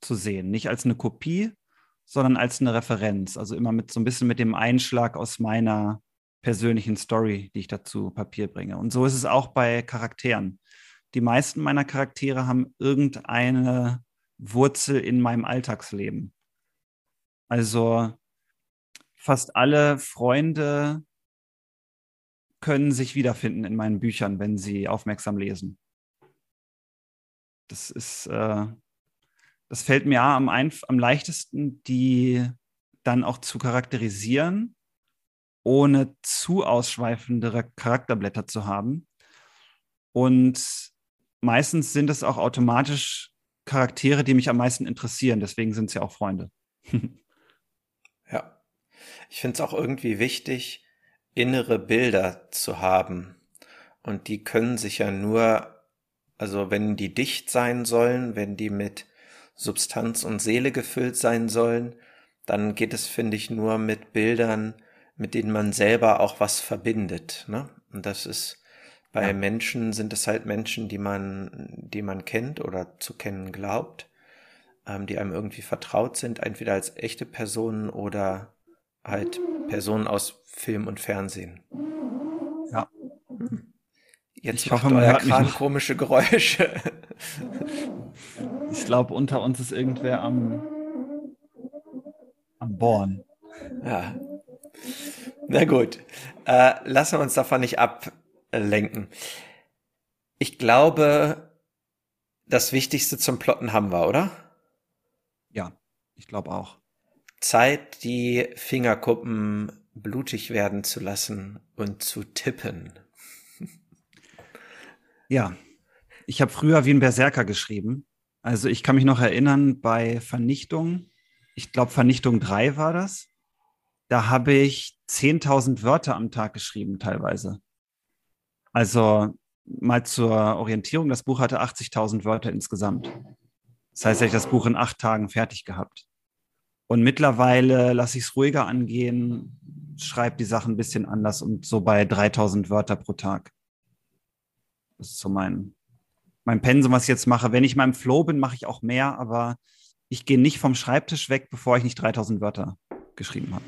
zu sehen. Nicht als eine Kopie, sondern als eine Referenz. Also immer mit so ein bisschen mit dem Einschlag aus meiner persönlichen Story, die ich dazu Papier bringe. Und so ist es auch bei Charakteren. Die meisten meiner Charaktere haben irgendeine Wurzel in meinem Alltagsleben. Also fast alle Freunde können sich wiederfinden in meinen Büchern, wenn sie aufmerksam lesen. Das ist, äh, das fällt mir am, am leichtesten, die dann auch zu charakterisieren, ohne zu ausschweifende Charakterblätter zu haben. Und meistens sind es auch automatisch Charaktere, die mich am meisten interessieren. Deswegen sind sie auch Freunde. *laughs* ja. Ich finde es auch irgendwie wichtig, innere Bilder zu haben. Und die können sich ja nur, also wenn die dicht sein sollen, wenn die mit Substanz und Seele gefüllt sein sollen, dann geht es, finde ich, nur mit Bildern, mit denen man selber auch was verbindet. Ne? Und das ist bei ja. Menschen sind es halt Menschen, die man, die man kennt oder zu kennen glaubt, ähm, die einem irgendwie vertraut sind, entweder als echte Personen oder halt Personen aus Film und Fernsehen. Ja. Jetzt ich macht hoffe, euer Kran komische Geräusche. Ich glaube, unter uns ist irgendwer am, am Bohren. Ja. Na gut. Äh, lassen wir uns davon nicht ablenken. Ich glaube, das Wichtigste zum Plotten haben wir, oder? Ja, ich glaube auch. Zeit, die Fingerkuppen blutig werden zu lassen und zu tippen. *laughs* Ja, ich habe früher wie ein Berserker geschrieben. Also ich kann mich noch erinnern bei Vernichtung, ich glaube Vernichtung 3 war das. Da habe ich 10.000 Wörter am Tag geschrieben teilweise. Also mal zur Orientierung, das Buch hatte 80.000 Wörter insgesamt. Das heißt, ich das Buch in acht Tagen fertig gehabt. Und mittlerweile lasse ich es ruhiger angehen, schreibe die Sachen ein bisschen anders und so bei 3000 Wörter pro Tag. Das ist so mein, mein Pensum, was ich jetzt mache. Wenn ich mal im Flow bin, mache ich auch mehr, aber ich gehe nicht vom Schreibtisch weg, bevor ich nicht 3000 Wörter geschrieben habe.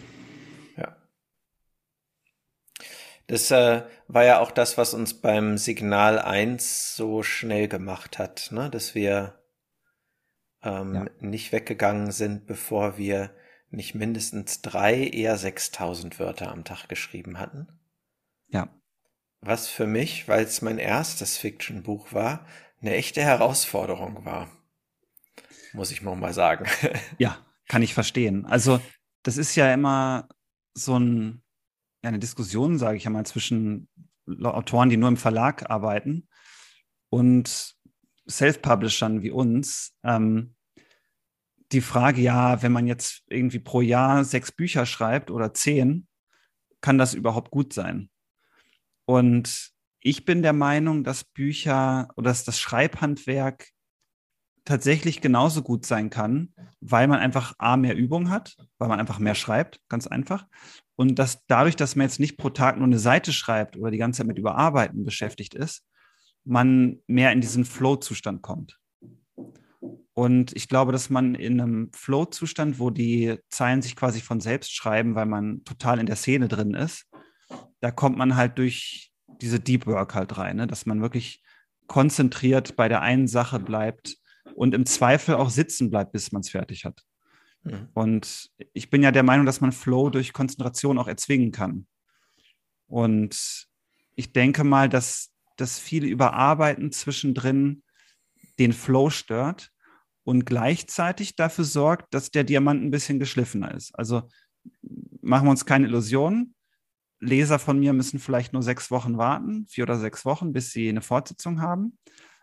Ja. Das äh, war ja auch das, was uns beim Signal 1 so schnell gemacht hat, ne? dass wir ähm, ja. nicht weggegangen sind, bevor wir nicht mindestens drei, eher 6000 Wörter am Tag geschrieben hatten. Ja. Was für mich, weil es mein erstes Fiction-Buch war, eine echte Herausforderung war. Muss ich noch mal sagen. *laughs* ja, kann ich verstehen. Also, das ist ja immer so ein, ja, eine Diskussion, sage ich einmal, zwischen Autoren, die nur im Verlag arbeiten und Self-Publishern wie uns, ähm, die Frage, ja, wenn man jetzt irgendwie pro Jahr sechs Bücher schreibt oder zehn, kann das überhaupt gut sein? Und ich bin der Meinung, dass Bücher oder dass das Schreibhandwerk tatsächlich genauso gut sein kann, weil man einfach A, mehr Übung hat, weil man einfach mehr schreibt, ganz einfach. Und dass dadurch, dass man jetzt nicht pro Tag nur eine Seite schreibt oder die ganze Zeit mit Überarbeiten beschäftigt ist, man mehr in diesen Flow-Zustand kommt. Und ich glaube, dass man in einem Flow-Zustand, wo die Zeilen sich quasi von selbst schreiben, weil man total in der Szene drin ist, da kommt man halt durch diese Deep Work halt rein, ne? dass man wirklich konzentriert bei der einen Sache bleibt und im Zweifel auch sitzen bleibt, bis man es fertig hat. Mhm. Und ich bin ja der Meinung, dass man Flow durch Konzentration auch erzwingen kann. Und ich denke mal, dass das viele Überarbeiten zwischendrin den Flow stört und gleichzeitig dafür sorgt, dass der Diamant ein bisschen geschliffener ist. Also machen wir uns keine Illusionen. Leser von mir müssen vielleicht nur sechs Wochen warten, vier oder sechs Wochen, bis sie eine Fortsetzung haben.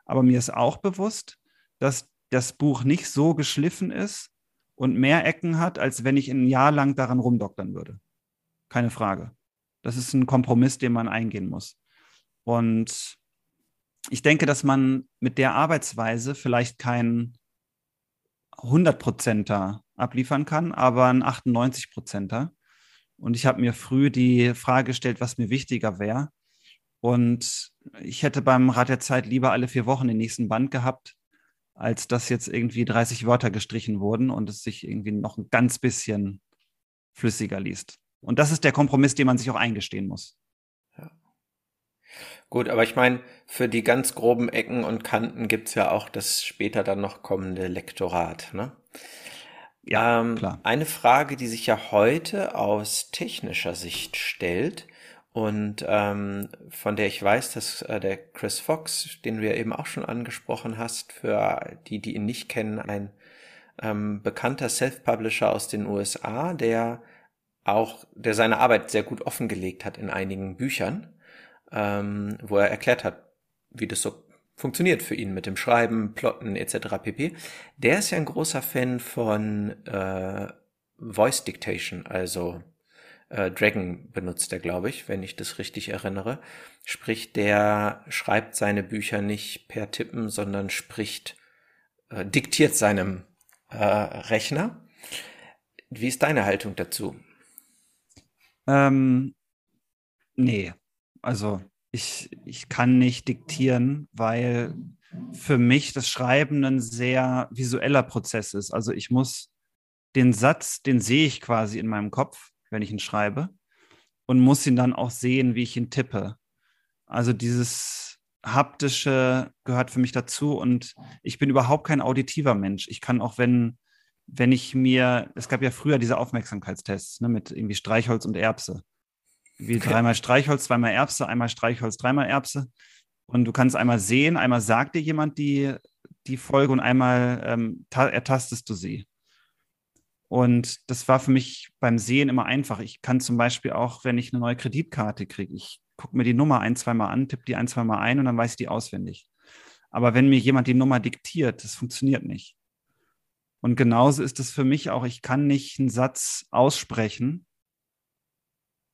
Aber mir ist auch bewusst, dass das Buch nicht so geschliffen ist und mehr Ecken hat, als wenn ich ein Jahr lang daran rumdoktern würde. Keine Frage. Das ist ein Kompromiss, den man eingehen muss. Und ich denke, dass man mit der Arbeitsweise vielleicht keinen 100%er abliefern kann, aber ein 98%er. Und ich habe mir früh die Frage gestellt, was mir wichtiger wäre. Und ich hätte beim Rat der Zeit lieber alle vier Wochen den nächsten Band gehabt, als dass jetzt irgendwie 30 Wörter gestrichen wurden und es sich irgendwie noch ein ganz bisschen flüssiger liest. Und das ist der Kompromiss, den man sich auch eingestehen muss. Ja. Gut, aber ich meine, für die ganz groben Ecken und Kanten gibt's ja auch das später dann noch kommende Lektorat. Ne? Ja, ähm, klar. Eine Frage, die sich ja heute aus technischer Sicht stellt und ähm, von der ich weiß, dass äh, der Chris Fox, den du ja eben auch schon angesprochen hast, für die, die ihn nicht kennen, ein ähm, bekannter Self-Publisher aus den USA, der auch, der seine Arbeit sehr gut offengelegt hat in einigen Büchern, ähm, wo er erklärt hat, wie das so funktioniert für ihn mit dem Schreiben, Plotten etc. pp. Der ist ja ein großer Fan von äh, Voice Dictation, also äh, Dragon benutzt er, glaube ich, wenn ich das richtig erinnere. Sprich, der schreibt seine Bücher nicht per Tippen, sondern spricht, äh, diktiert seinem äh, Rechner. Wie ist deine Haltung dazu? Ähm, nee, also ich, ich kann nicht diktieren, weil für mich das Schreiben ein sehr visueller Prozess ist. Also ich muss den Satz, den sehe ich quasi in meinem Kopf, wenn ich ihn schreibe, und muss ihn dann auch sehen, wie ich ihn tippe. Also dieses haptische gehört für mich dazu und ich bin überhaupt kein auditiver Mensch. Ich kann auch, wenn, wenn ich mir, es gab ja früher diese Aufmerksamkeitstests ne, mit irgendwie Streichholz und Erbse wie dreimal Streichholz, zweimal Erbse, einmal Streichholz, dreimal Erbse. Und du kannst einmal sehen, einmal sagt dir jemand die, die Folge und einmal ähm, ertastest du sie. Und das war für mich beim Sehen immer einfach. Ich kann zum Beispiel auch, wenn ich eine neue Kreditkarte kriege, ich gucke mir die Nummer ein, zweimal an, tippe die ein, zweimal ein und dann weiß ich die auswendig. Aber wenn mir jemand die Nummer diktiert, das funktioniert nicht. Und genauso ist es für mich auch, ich kann nicht einen Satz aussprechen.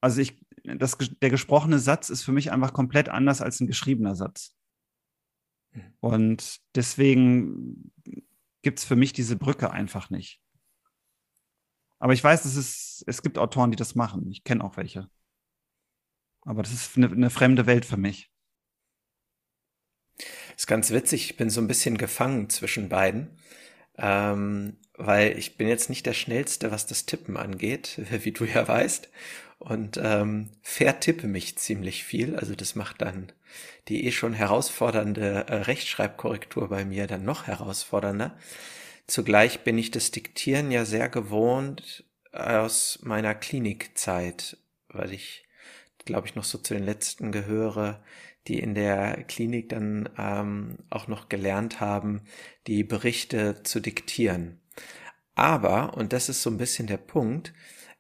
Also ich, das, der gesprochene Satz ist für mich einfach komplett anders als ein geschriebener Satz. Hm. Und deswegen gibt es für mich diese Brücke einfach nicht. Aber ich weiß, dass es, es gibt Autoren, die das machen. Ich kenne auch welche. Aber das ist eine, eine fremde Welt für mich. Ist ganz witzig. Ich bin so ein bisschen gefangen zwischen beiden. Ähm, weil ich bin jetzt nicht der Schnellste, was das Tippen angeht, *laughs* wie du ja weißt und ähm, vertippe mich ziemlich viel. Also das macht dann die eh schon herausfordernde äh, Rechtschreibkorrektur bei mir dann noch herausfordernder. Zugleich bin ich das Diktieren ja sehr gewohnt aus meiner Klinikzeit, weil ich, glaube ich, noch so zu den letzten gehöre, die in der Klinik dann ähm, auch noch gelernt haben, die Berichte zu diktieren. Aber, und das ist so ein bisschen der Punkt,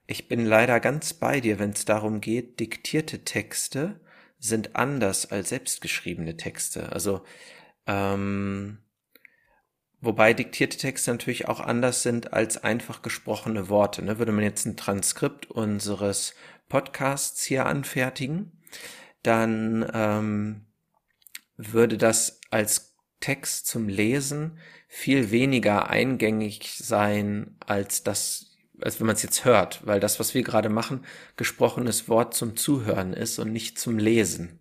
ich bin leider ganz bei dir, wenn es darum geht, diktierte Texte sind anders als selbstgeschriebene Texte. Also ähm, wobei diktierte Texte natürlich auch anders sind als einfach gesprochene Worte. Ne? Würde man jetzt ein Transkript unseres Podcasts hier anfertigen, dann ähm, würde das als Text zum Lesen viel weniger eingängig sein als das als wenn man es jetzt hört, weil das, was wir gerade machen, gesprochenes Wort zum Zuhören ist und nicht zum Lesen.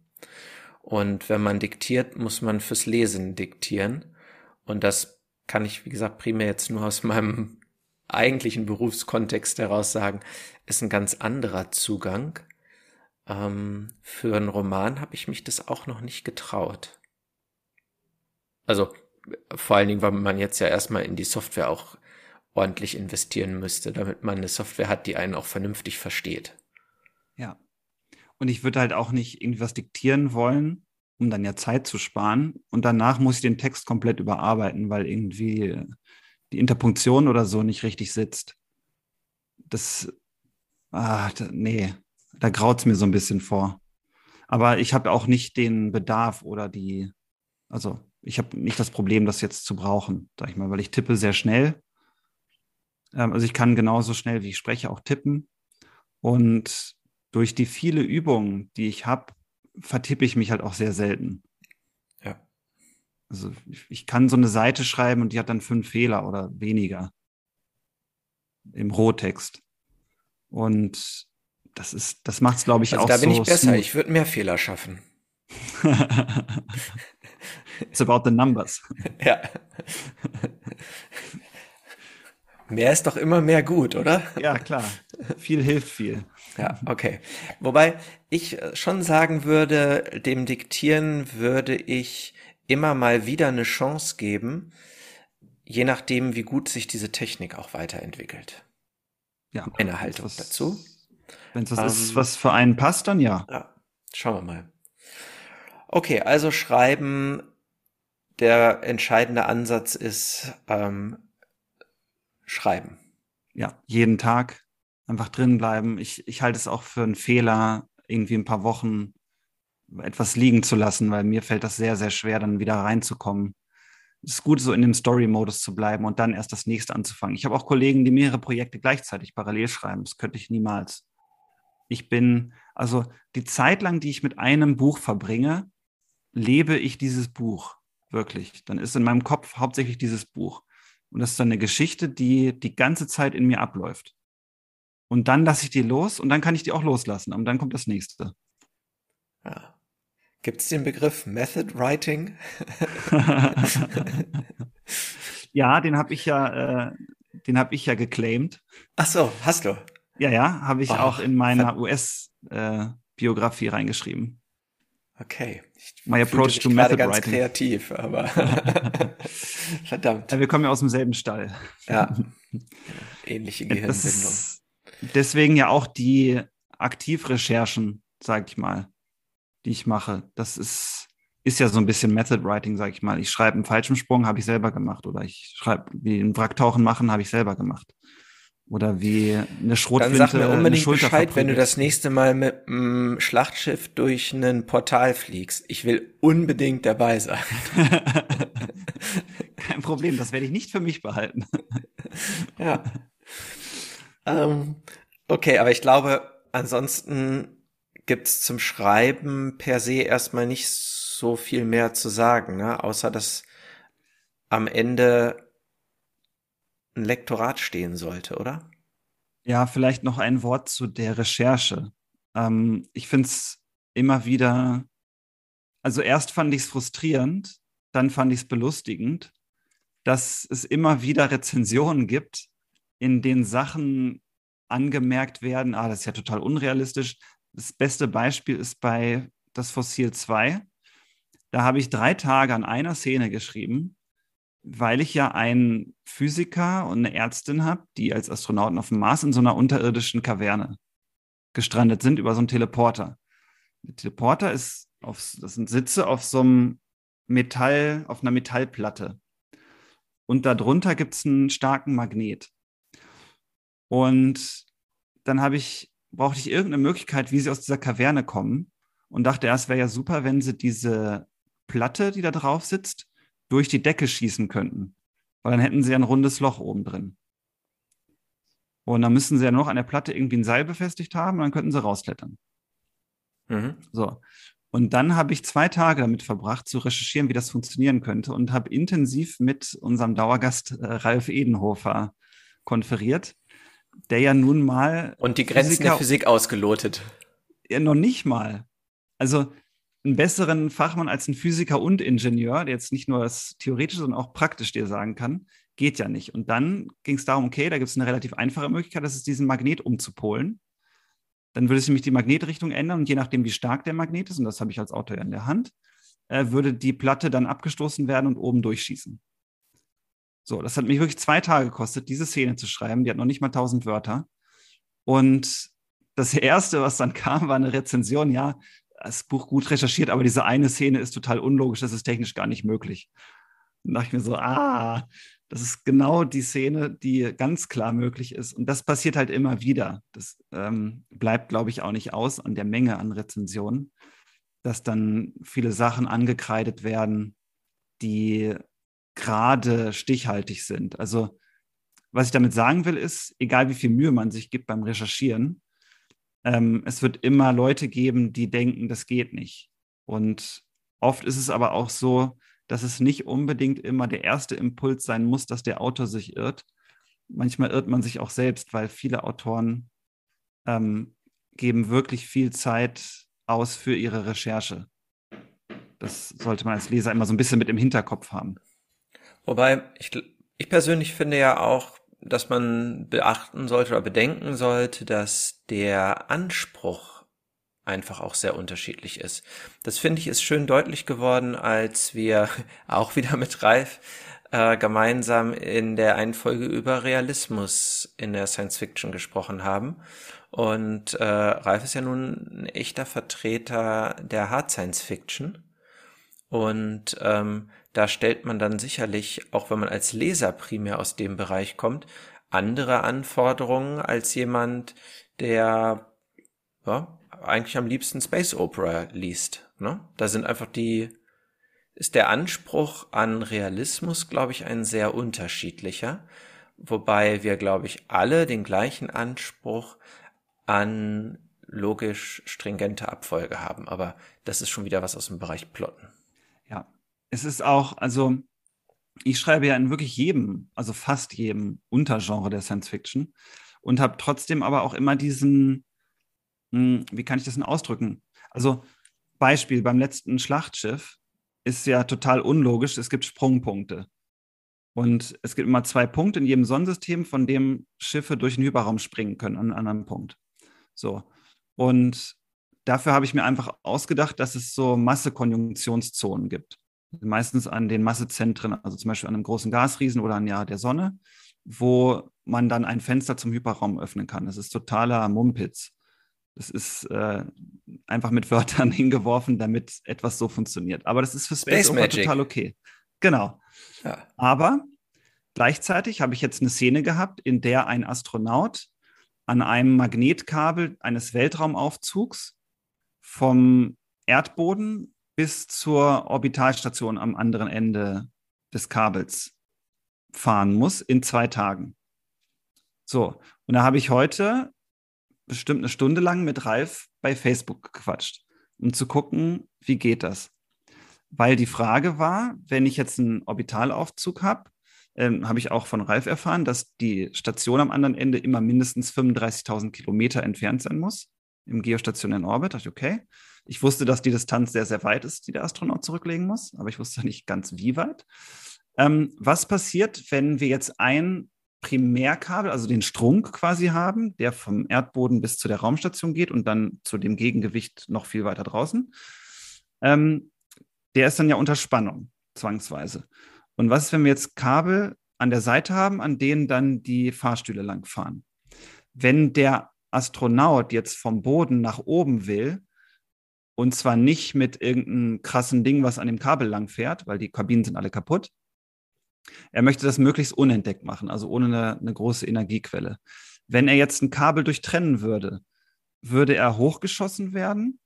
Und wenn man diktiert, muss man fürs Lesen diktieren. Und das kann ich, wie gesagt, primär jetzt nur aus meinem eigentlichen Berufskontext heraus sagen, ist ein ganz anderer Zugang. Ähm, für einen Roman habe ich mich das auch noch nicht getraut. Also vor allen Dingen, weil man jetzt ja erstmal in die Software auch ordentlich investieren müsste, damit man eine Software hat, die einen auch vernünftig versteht. Ja. Und ich würde halt auch nicht irgendwas diktieren wollen, um dann ja Zeit zu sparen. Und danach muss ich den Text komplett überarbeiten, weil irgendwie die Interpunktion oder so nicht richtig sitzt. Das, ah, nee, da graut es mir so ein bisschen vor. Aber ich habe auch nicht den Bedarf oder die, also ich habe nicht das Problem, das jetzt zu brauchen, sag ich mal, weil ich tippe sehr schnell ähm, also ich kann genauso schnell, wie ich spreche, auch tippen. Und durch die viele Übungen, die ich habe, vertippe ich mich halt auch sehr selten. Ja. Also ich kann so eine Seite schreiben und die hat dann fünf Fehler oder weniger im Rohtext. Und das ist, das macht es, glaube ich, also auch so. Da bin ich besser. Smooth. Ich würde mehr Fehler schaffen. *laughs* It's about the numbers. *laughs* Ja. *laughs* Mehr ist doch immer mehr gut, oder? Ja, klar. Viel hilft viel. Ja, okay. Wobei ich schon sagen würde, dem Diktieren würde ich immer mal wieder eine Chance geben, je nachdem, wie gut sich diese Technik auch weiterentwickelt. Ja. Eine Haltung was, dazu. Wenn das ähm, ist, was für einen passt, dann ja. Ja, schauen wir mal. Okay, also schreiben, der entscheidende Ansatz ist ähm, schreiben. Ja, jeden Tag einfach drin bleiben. Ich, ich halte es auch für einen Fehler, irgendwie ein paar Wochen etwas liegen zu lassen, weil mir fällt das sehr, sehr schwer, dann wieder reinzukommen. Es ist gut, so in dem Story-Modus zu bleiben und dann erst das nächste anzufangen. Ich habe auch Kollegen, die mehrere Projekte gleichzeitig parallel schreiben. Das könnte ich niemals. Ich bin, also die Zeit lang, die ich mit einem Buch verbringe, lebe ich dieses Buch wirklich. Dann ist in meinem Kopf hauptsächlich dieses Buch. Und das ist dann eine Geschichte, die die ganze Zeit in mir abläuft. Und dann lasse ich die los und dann kann ich die auch loslassen. Und dann kommt das nächste. Ja. Gibt es den Begriff Method Writing? *laughs* ja, den habe ich ja, äh, den habe ich ja geclaimed. Ach so, hast du? Ja, ja, habe ich oh, auch in meiner US-Biografie äh, reingeschrieben. Okay. Ich My approach to method ganz writing. kreativ, aber *laughs* verdammt. Ja, wir kommen ja aus demselben Stall. Ja. *laughs* Ähnliche Gehirnbindung. Deswegen ja auch die Aktivrecherchen, sag ich mal, die ich mache. Das ist, ist ja so ein bisschen Method Writing, sag ich mal. Ich schreibe einen falschen Sprung, habe ich selber gemacht. Oder ich schreibe, wie ein Wracktauchen machen, habe ich selber gemacht. Oder wie eine Schrotflinte. Dann sag mir unbedingt Bescheid, wenn du das nächste Mal mit einem Schlachtschiff durch ein Portal fliegst. Ich will unbedingt dabei sein. *laughs* Kein Problem, das werde ich nicht für mich behalten. *laughs* ja. Ähm, okay, aber ich glaube, ansonsten gibt's zum Schreiben per se erstmal nicht so viel mehr zu sagen, ne? außer dass am Ende ein Lektorat stehen sollte, oder? Ja, vielleicht noch ein Wort zu der Recherche. Ähm, ich finde es immer wieder, also erst fand ich es frustrierend, dann fand ich es belustigend, dass es immer wieder Rezensionen gibt, in denen Sachen angemerkt werden, ah, das ist ja total unrealistisch. Das beste Beispiel ist bei Das Fossil 2. Da habe ich drei Tage an einer Szene geschrieben weil ich ja einen Physiker und eine Ärztin habe, die als Astronauten auf dem Mars in so einer unterirdischen Kaverne gestrandet sind über so einen Teleporter. Der Teleporter ist auf, das sind Sitze auf so einem Metall, auf einer Metallplatte. Und darunter gibt es einen starken Magnet. Und dann habe ich, brauchte ich irgendeine Möglichkeit, wie sie aus dieser Kaverne kommen. Und dachte, es wäre ja super, wenn sie diese Platte, die da drauf sitzt, durch die Decke schießen könnten. Weil dann hätten sie ein rundes Loch oben drin. Und dann müssten sie ja noch an der Platte irgendwie ein Seil befestigt haben und dann könnten sie rausklettern. Mhm. So. Und dann habe ich zwei Tage damit verbracht, zu recherchieren, wie das funktionieren könnte und habe intensiv mit unserem Dauergast äh, Ralf Edenhofer konferiert, der ja nun mal. Und die Grenzen Physiker, der Physik ausgelotet. Ja, noch nicht mal. Also einen besseren Fachmann als ein Physiker und Ingenieur, der jetzt nicht nur das theoretisch, sondern auch praktisch dir sagen kann, geht ja nicht. Und dann ging es darum, okay, da gibt es eine relativ einfache Möglichkeit, das ist diesen Magnet umzupolen. Dann würde sich nämlich die Magnetrichtung ändern und je nachdem, wie stark der Magnet ist, und das habe ich als Autor ja in der Hand, äh, würde die Platte dann abgestoßen werden und oben durchschießen. So, das hat mich wirklich zwei Tage gekostet, diese Szene zu schreiben. Die hat noch nicht mal tausend Wörter. Und das erste, was dann *laughs* kam, war eine Rezension. Ja, das Buch gut recherchiert, aber diese eine Szene ist total unlogisch, das ist technisch gar nicht möglich. Dann dachte ich mir so, ah, das ist genau die Szene, die ganz klar möglich ist. Und das passiert halt immer wieder. Das ähm, bleibt, glaube ich, auch nicht aus an der Menge an Rezensionen, dass dann viele Sachen angekreidet werden, die gerade stichhaltig sind. Also was ich damit sagen will, ist, egal wie viel Mühe man sich gibt beim Recherchieren, ähm, es wird immer Leute geben, die denken, das geht nicht. Und oft ist es aber auch so, dass es nicht unbedingt immer der erste Impuls sein muss, dass der Autor sich irrt. Manchmal irrt man sich auch selbst, weil viele Autoren ähm, geben wirklich viel Zeit aus für ihre Recherche. Das sollte man als Leser immer so ein bisschen mit im Hinterkopf haben. Wobei, ich, ich persönlich finde ja auch, dass man beachten sollte oder bedenken sollte, dass der Anspruch einfach auch sehr unterschiedlich ist. Das finde ich ist schön deutlich geworden, als wir *laughs* auch wieder mit Ralf äh, gemeinsam in der einen Folge über Realismus in der Science Fiction gesprochen haben. Und äh, Ralf ist ja nun ein echter Vertreter der Hard Science Fiction. Und ähm, da stellt man dann sicherlich, auch wenn man als Leser primär aus dem Bereich kommt, andere Anforderungen als jemand, der ja, eigentlich am liebsten Space Opera liest. Ne? Da sind einfach die, ist der Anspruch an Realismus, glaube ich, ein sehr unterschiedlicher, wobei wir, glaube ich, alle den gleichen Anspruch an logisch stringente Abfolge haben. Aber das ist schon wieder was aus dem Bereich Plotten. Es ist auch, also ich schreibe ja in wirklich jedem, also fast jedem Untergenre der Science Fiction und habe trotzdem aber auch immer diesen, hm, wie kann ich das denn ausdrücken? Also Beispiel beim letzten Schlachtschiff ist ja total unlogisch. Es gibt Sprungpunkte. Und es gibt immer zwei Punkte in jedem Sonnensystem, von dem Schiffe durch den Hyperraum springen können an einem anderen Punkt. So. Und dafür habe ich mir einfach ausgedacht, dass es so Massekonjunktionszonen gibt meistens an den Massezentren, also zum Beispiel an einem großen Gasriesen oder an ja der Sonne, wo man dann ein Fenster zum Hyperraum öffnen kann. Das ist totaler Mumpitz. Das ist äh, einfach mit Wörtern *laughs* hingeworfen, damit etwas so funktioniert. Aber das ist für Space, Space Opera total okay. Genau. Ja. Aber gleichzeitig habe ich jetzt eine Szene gehabt, in der ein Astronaut an einem Magnetkabel eines Weltraumaufzugs vom Erdboden bis zur Orbitalstation am anderen Ende des Kabels fahren muss in zwei Tagen. So, und da habe ich heute bestimmt eine Stunde lang mit Ralf bei Facebook gequatscht, um zu gucken, wie geht das. Weil die Frage war, wenn ich jetzt einen Orbitalaufzug habe, ähm, habe ich auch von Ralf erfahren, dass die Station am anderen Ende immer mindestens 35.000 Kilometer entfernt sein muss im geostationären Orbit. Da dachte ich, okay, ich wusste, dass die Distanz sehr, sehr weit ist, die der Astronaut zurücklegen muss, aber ich wusste nicht ganz, wie weit. Ähm, was passiert, wenn wir jetzt ein Primärkabel, also den Strunk quasi haben, der vom Erdboden bis zu der Raumstation geht und dann zu dem Gegengewicht noch viel weiter draußen? Ähm, der ist dann ja unter Spannung, zwangsweise. Und was ist, wenn wir jetzt Kabel an der Seite haben, an denen dann die Fahrstühle langfahren? Wenn der Astronaut jetzt vom Boden nach oben will, und zwar nicht mit irgendeinem krassen Ding, was an dem Kabel lang fährt, weil die Kabinen sind alle kaputt. Er möchte das möglichst unentdeckt machen, also ohne eine, eine große Energiequelle. Wenn er jetzt ein Kabel durchtrennen würde, würde er hochgeschossen werden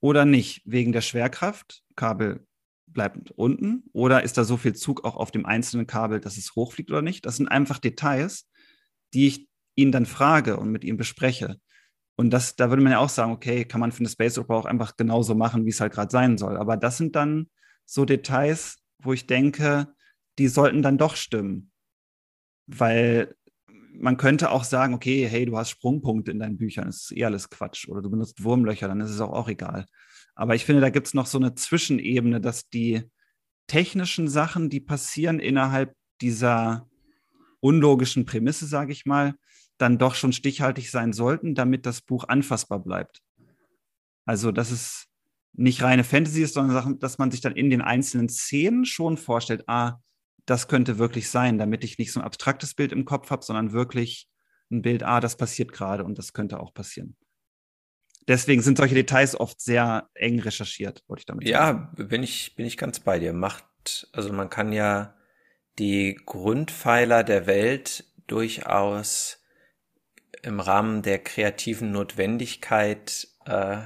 oder nicht, wegen der Schwerkraft? Kabel bleibt unten oder ist da so viel Zug auch auf dem einzelnen Kabel, dass es hochfliegt oder nicht? Das sind einfach Details, die ich ihn dann frage und mit ihm bespreche. Und das, da würde man ja auch sagen, okay, kann man für eine Space Opera auch einfach genauso machen, wie es halt gerade sein soll. Aber das sind dann so Details, wo ich denke, die sollten dann doch stimmen. Weil man könnte auch sagen, okay, hey, du hast Sprungpunkte in deinen Büchern, das ist eh alles Quatsch. Oder du benutzt Wurmlöcher, dann ist es auch, auch egal. Aber ich finde, da gibt es noch so eine Zwischenebene, dass die technischen Sachen, die passieren innerhalb dieser unlogischen Prämisse, sage ich mal, dann doch schon stichhaltig sein sollten, damit das Buch anfassbar bleibt. Also, dass es nicht reine Fantasy ist, sondern dass man sich dann in den einzelnen Szenen schon vorstellt, ah, das könnte wirklich sein, damit ich nicht so ein abstraktes Bild im Kopf habe, sondern wirklich ein Bild, ah, das passiert gerade und das könnte auch passieren. Deswegen sind solche Details oft sehr eng recherchiert, wollte ich damit sagen. Ja, bin ich, bin ich ganz bei dir. Macht, also man kann ja die Grundpfeiler der Welt durchaus im Rahmen der kreativen Notwendigkeit äh,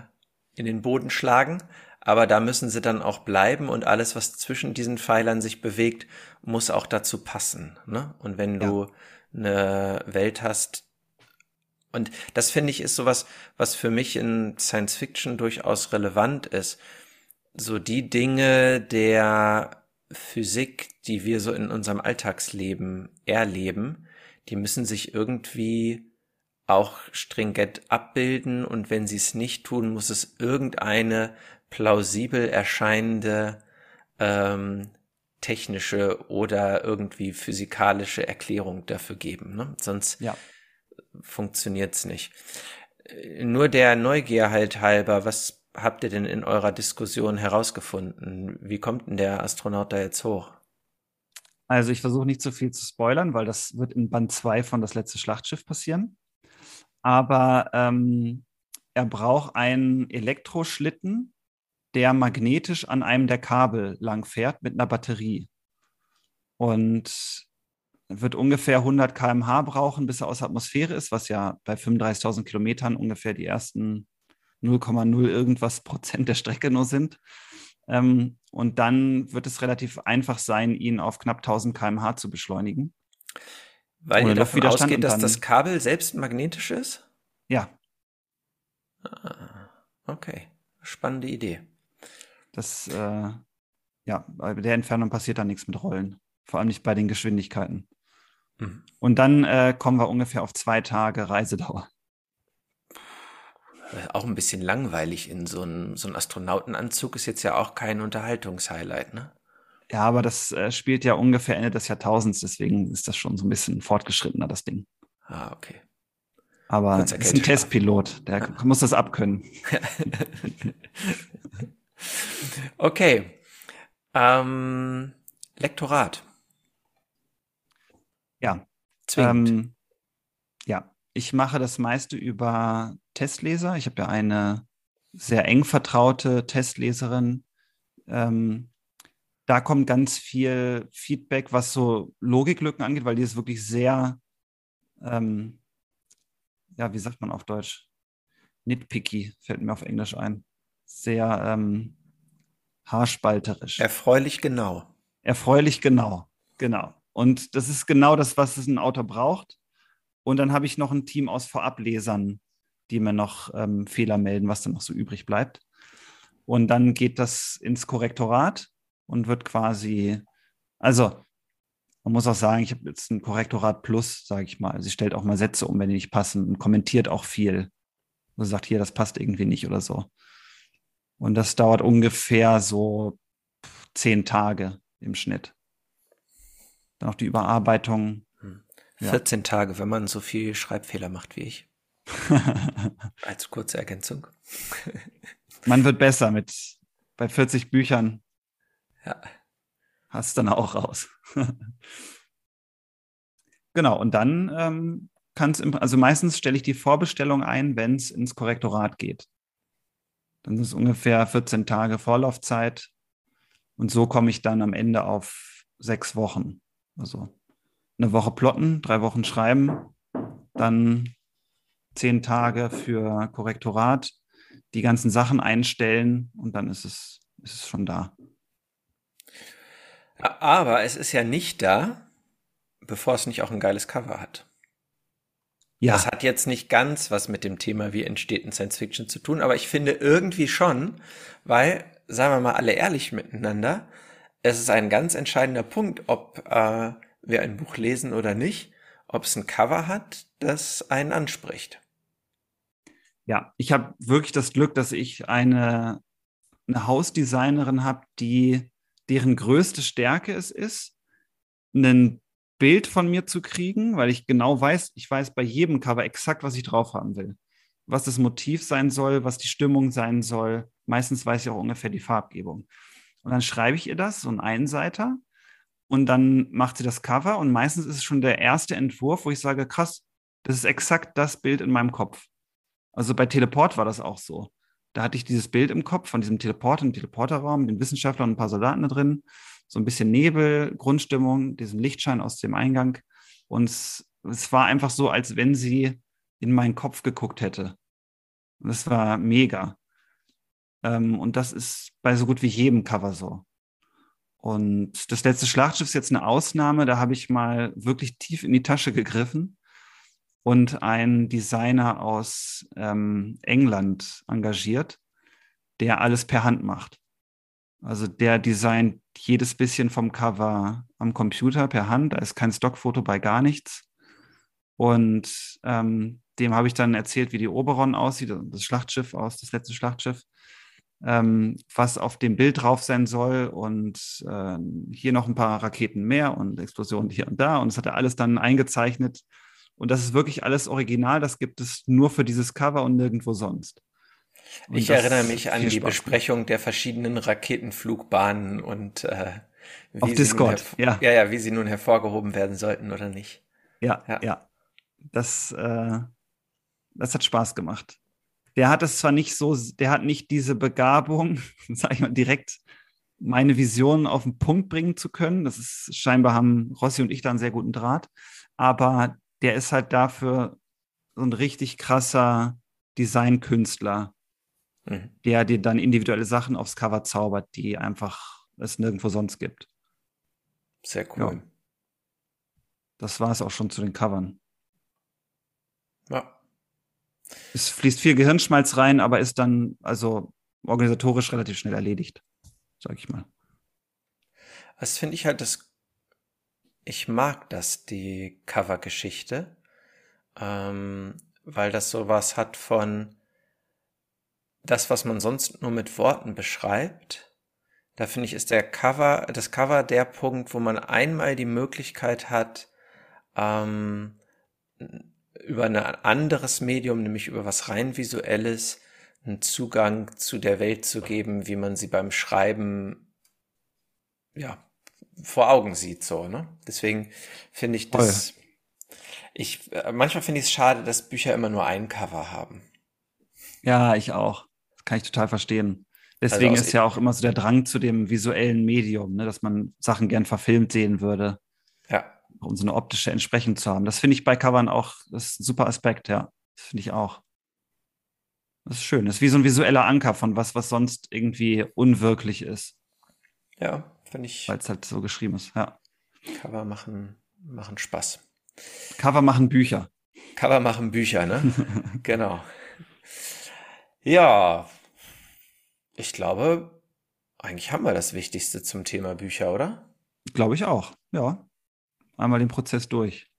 in den Boden schlagen. Aber da müssen sie dann auch bleiben und alles, was zwischen diesen Pfeilern sich bewegt, muss auch dazu passen. Ne? Und wenn du ja. eine Welt hast, und das finde ich ist sowas, was für mich in Science Fiction durchaus relevant ist. So die Dinge der Physik, die wir so in unserem Alltagsleben erleben, die müssen sich irgendwie auch stringent abbilden und wenn sie es nicht tun, muss es irgendeine plausibel erscheinende ähm, technische oder irgendwie physikalische Erklärung dafür geben. Ne? Sonst ja. funktioniert's nicht. Nur der Neugier halt halber, was habt ihr denn in eurer Diskussion herausgefunden? Wie kommt denn der Astronaut da jetzt hoch? Also ich versuche nicht zu viel zu spoilern, weil das wird in Band 2 von Das letzte Schlachtschiff passieren. Aber ähm, er braucht einen Elektroschlitten, der magnetisch an einem der Kabel lang fährt mit einer Batterie. Und wird ungefähr 100 km/h brauchen, bis er aus der Atmosphäre ist, was ja bei 35.000 Kilometern ungefähr die ersten 0,0 irgendwas Prozent der Strecke nur sind. Ähm, und dann wird es relativ einfach sein, ihn auf knapp 1000 km/h zu beschleunigen. Weil ihr davon ausgeht, dass das Kabel selbst magnetisch ist? Ja. Ah, okay, spannende Idee. Das, äh, ja, bei der Entfernung passiert da nichts mit Rollen. Vor allem nicht bei den Geschwindigkeiten. Mhm. Und dann äh, kommen wir ungefähr auf zwei Tage Reisedauer. Auch ein bisschen langweilig in so einem so ein Astronautenanzug ist jetzt ja auch kein Unterhaltungshighlight, ne? Ja, aber das äh, spielt ja ungefähr Ende des Jahrtausends, deswegen ist das schon so ein bisschen fortgeschrittener, das Ding. Ah, okay. Aber ist ein Testpilot, der ja. *laughs* muss das abkönnen. *laughs* okay. Ähm, Lektorat. Ja. Zwingend. Ähm, ja, ich mache das meiste über Testleser. Ich habe ja eine sehr eng vertraute Testleserin. Ähm, da kommt ganz viel Feedback, was so Logiklücken angeht, weil die ist wirklich sehr, ähm, ja, wie sagt man auf Deutsch? Nitpicky, fällt mir auf Englisch ein. Sehr ähm, haarspalterisch. Erfreulich genau. Erfreulich genau, genau. Und das ist genau das, was es ein Autor braucht. Und dann habe ich noch ein Team aus Vorablesern, die mir noch ähm, Fehler melden, was dann noch so übrig bleibt. Und dann geht das ins Korrektorat und wird quasi, also man muss auch sagen, ich habe jetzt ein Korrektorat Plus, sage ich mal. Sie stellt auch mal Sätze um, wenn die nicht passen und kommentiert auch viel. Und sagt, hier, das passt irgendwie nicht oder so. Und das dauert ungefähr so zehn Tage im Schnitt. Dann auch die Überarbeitung. Hm. 14 ja. Tage, wenn man so viel Schreibfehler macht wie ich. *laughs* Als kurze Ergänzung. man wird besser mit bei 40 Büchern ja. Hast dann auch raus. *laughs* genau, und dann ähm, kann es, also meistens stelle ich die Vorbestellung ein, wenn es ins Korrektorat geht. Dann ist es ungefähr 14 Tage Vorlaufzeit. Und so komme ich dann am Ende auf sechs Wochen. Also eine Woche plotten, drei Wochen schreiben, dann zehn Tage für Korrektorat, die ganzen Sachen einstellen und dann ist es, ist es schon da. Aber es ist ja nicht da, bevor es nicht auch ein geiles Cover hat. Ja. Das hat jetzt nicht ganz was mit dem Thema, wie entsteht in Science Fiction zu tun, aber ich finde irgendwie schon, weil, sagen wir mal alle ehrlich miteinander, es ist ein ganz entscheidender Punkt, ob äh, wir ein Buch lesen oder nicht, ob es ein Cover hat, das einen anspricht. Ja, ich habe wirklich das Glück, dass ich eine, eine Hausdesignerin habe, die deren größte Stärke es ist, ein Bild von mir zu kriegen, weil ich genau weiß, ich weiß bei jedem Cover exakt, was ich drauf haben will. Was das Motiv sein soll, was die Stimmung sein soll. Meistens weiß ich auch ungefähr die Farbgebung. Und dann schreibe ich ihr das, so ein Einseiter, und dann macht sie das Cover und meistens ist es schon der erste Entwurf, wo ich sage, krass, das ist exakt das Bild in meinem Kopf. Also bei Teleport war das auch so da hatte ich dieses Bild im Kopf von diesem Teleporter, im Teleporterraum, den Wissenschaftlern und ein paar Soldaten da drin, so ein bisschen Nebel, Grundstimmung, diesen Lichtschein aus dem Eingang. Und es, es war einfach so, als wenn sie in meinen Kopf geguckt hätte. Und das war mega. Ähm, und das ist bei so gut wie jedem Cover so. Und das letzte Schlachtschiff ist jetzt eine Ausnahme. Da habe ich mal wirklich tief in die Tasche gegriffen und einen Designer aus ähm, England engagiert, der alles per Hand macht. Also der designt jedes bisschen vom Cover am Computer per Hand. Da ist kein Stockfoto bei gar nichts. Und ähm, dem habe ich dann erzählt, wie die Oberon aussieht, das Schlachtschiff aus, das letzte Schlachtschiff, ähm, was auf dem Bild drauf sein soll und äh, hier noch ein paar Raketen mehr und Explosionen hier und da. Und das hat er alles dann eingezeichnet. Und das ist wirklich alles original. Das gibt es nur für dieses Cover und nirgendwo sonst. Und ich erinnere mich an die Besprechung der verschiedenen Raketenflugbahnen und äh, wie auf Discord, ja. Ja, ja, wie sie nun hervorgehoben werden sollten oder nicht. Ja, ja. ja. Das, äh, das hat Spaß gemacht. Der hat es zwar nicht so, der hat nicht diese Begabung, *laughs* sag ich mal, direkt meine Vision auf den Punkt bringen zu können. Das ist scheinbar haben Rossi und ich da einen sehr guten Draht. Aber der ist halt dafür so ein richtig krasser Designkünstler, mhm. der dir dann individuelle Sachen aufs Cover zaubert, die einfach es nirgendwo sonst gibt. Sehr cool. Ja. Das war es auch schon zu den Covern. Ja. Es fließt viel Gehirnschmalz rein, aber ist dann also organisatorisch relativ schnell erledigt, sag ich mal. Das finde ich halt das. Ich mag das, die Covergeschichte, ähm, weil das sowas hat von das, was man sonst nur mit Worten beschreibt. Da finde ich, ist der Cover, das Cover der Punkt, wo man einmal die Möglichkeit hat, ähm, über ein anderes Medium, nämlich über was rein visuelles, einen Zugang zu der Welt zu geben, wie man sie beim Schreiben ja vor Augen sieht, so, ne? Deswegen finde ich das. Voll. Ich äh, manchmal finde ich es schade, dass Bücher immer nur ein Cover haben. Ja, ich auch. Das kann ich total verstehen. Deswegen also ist ja auch immer so der Drang zu dem visuellen Medium, ne, dass man Sachen gern verfilmt sehen würde. Ja um so eine optische Entsprechung zu haben. Das finde ich bei Covern auch, das ist ein super Aspekt, ja. Das finde ich auch. Das ist schön. Das ist wie so ein visueller Anker von was, was sonst irgendwie unwirklich ist. Ja, finde ich. Weil es halt so geschrieben ist, ja. Cover machen, machen Spaß. Cover machen Bücher. Cover machen Bücher, ne? *laughs* genau. Ja, ich glaube, eigentlich haben wir das Wichtigste zum Thema Bücher, oder? Glaube ich auch, ja einmal den Prozess durch.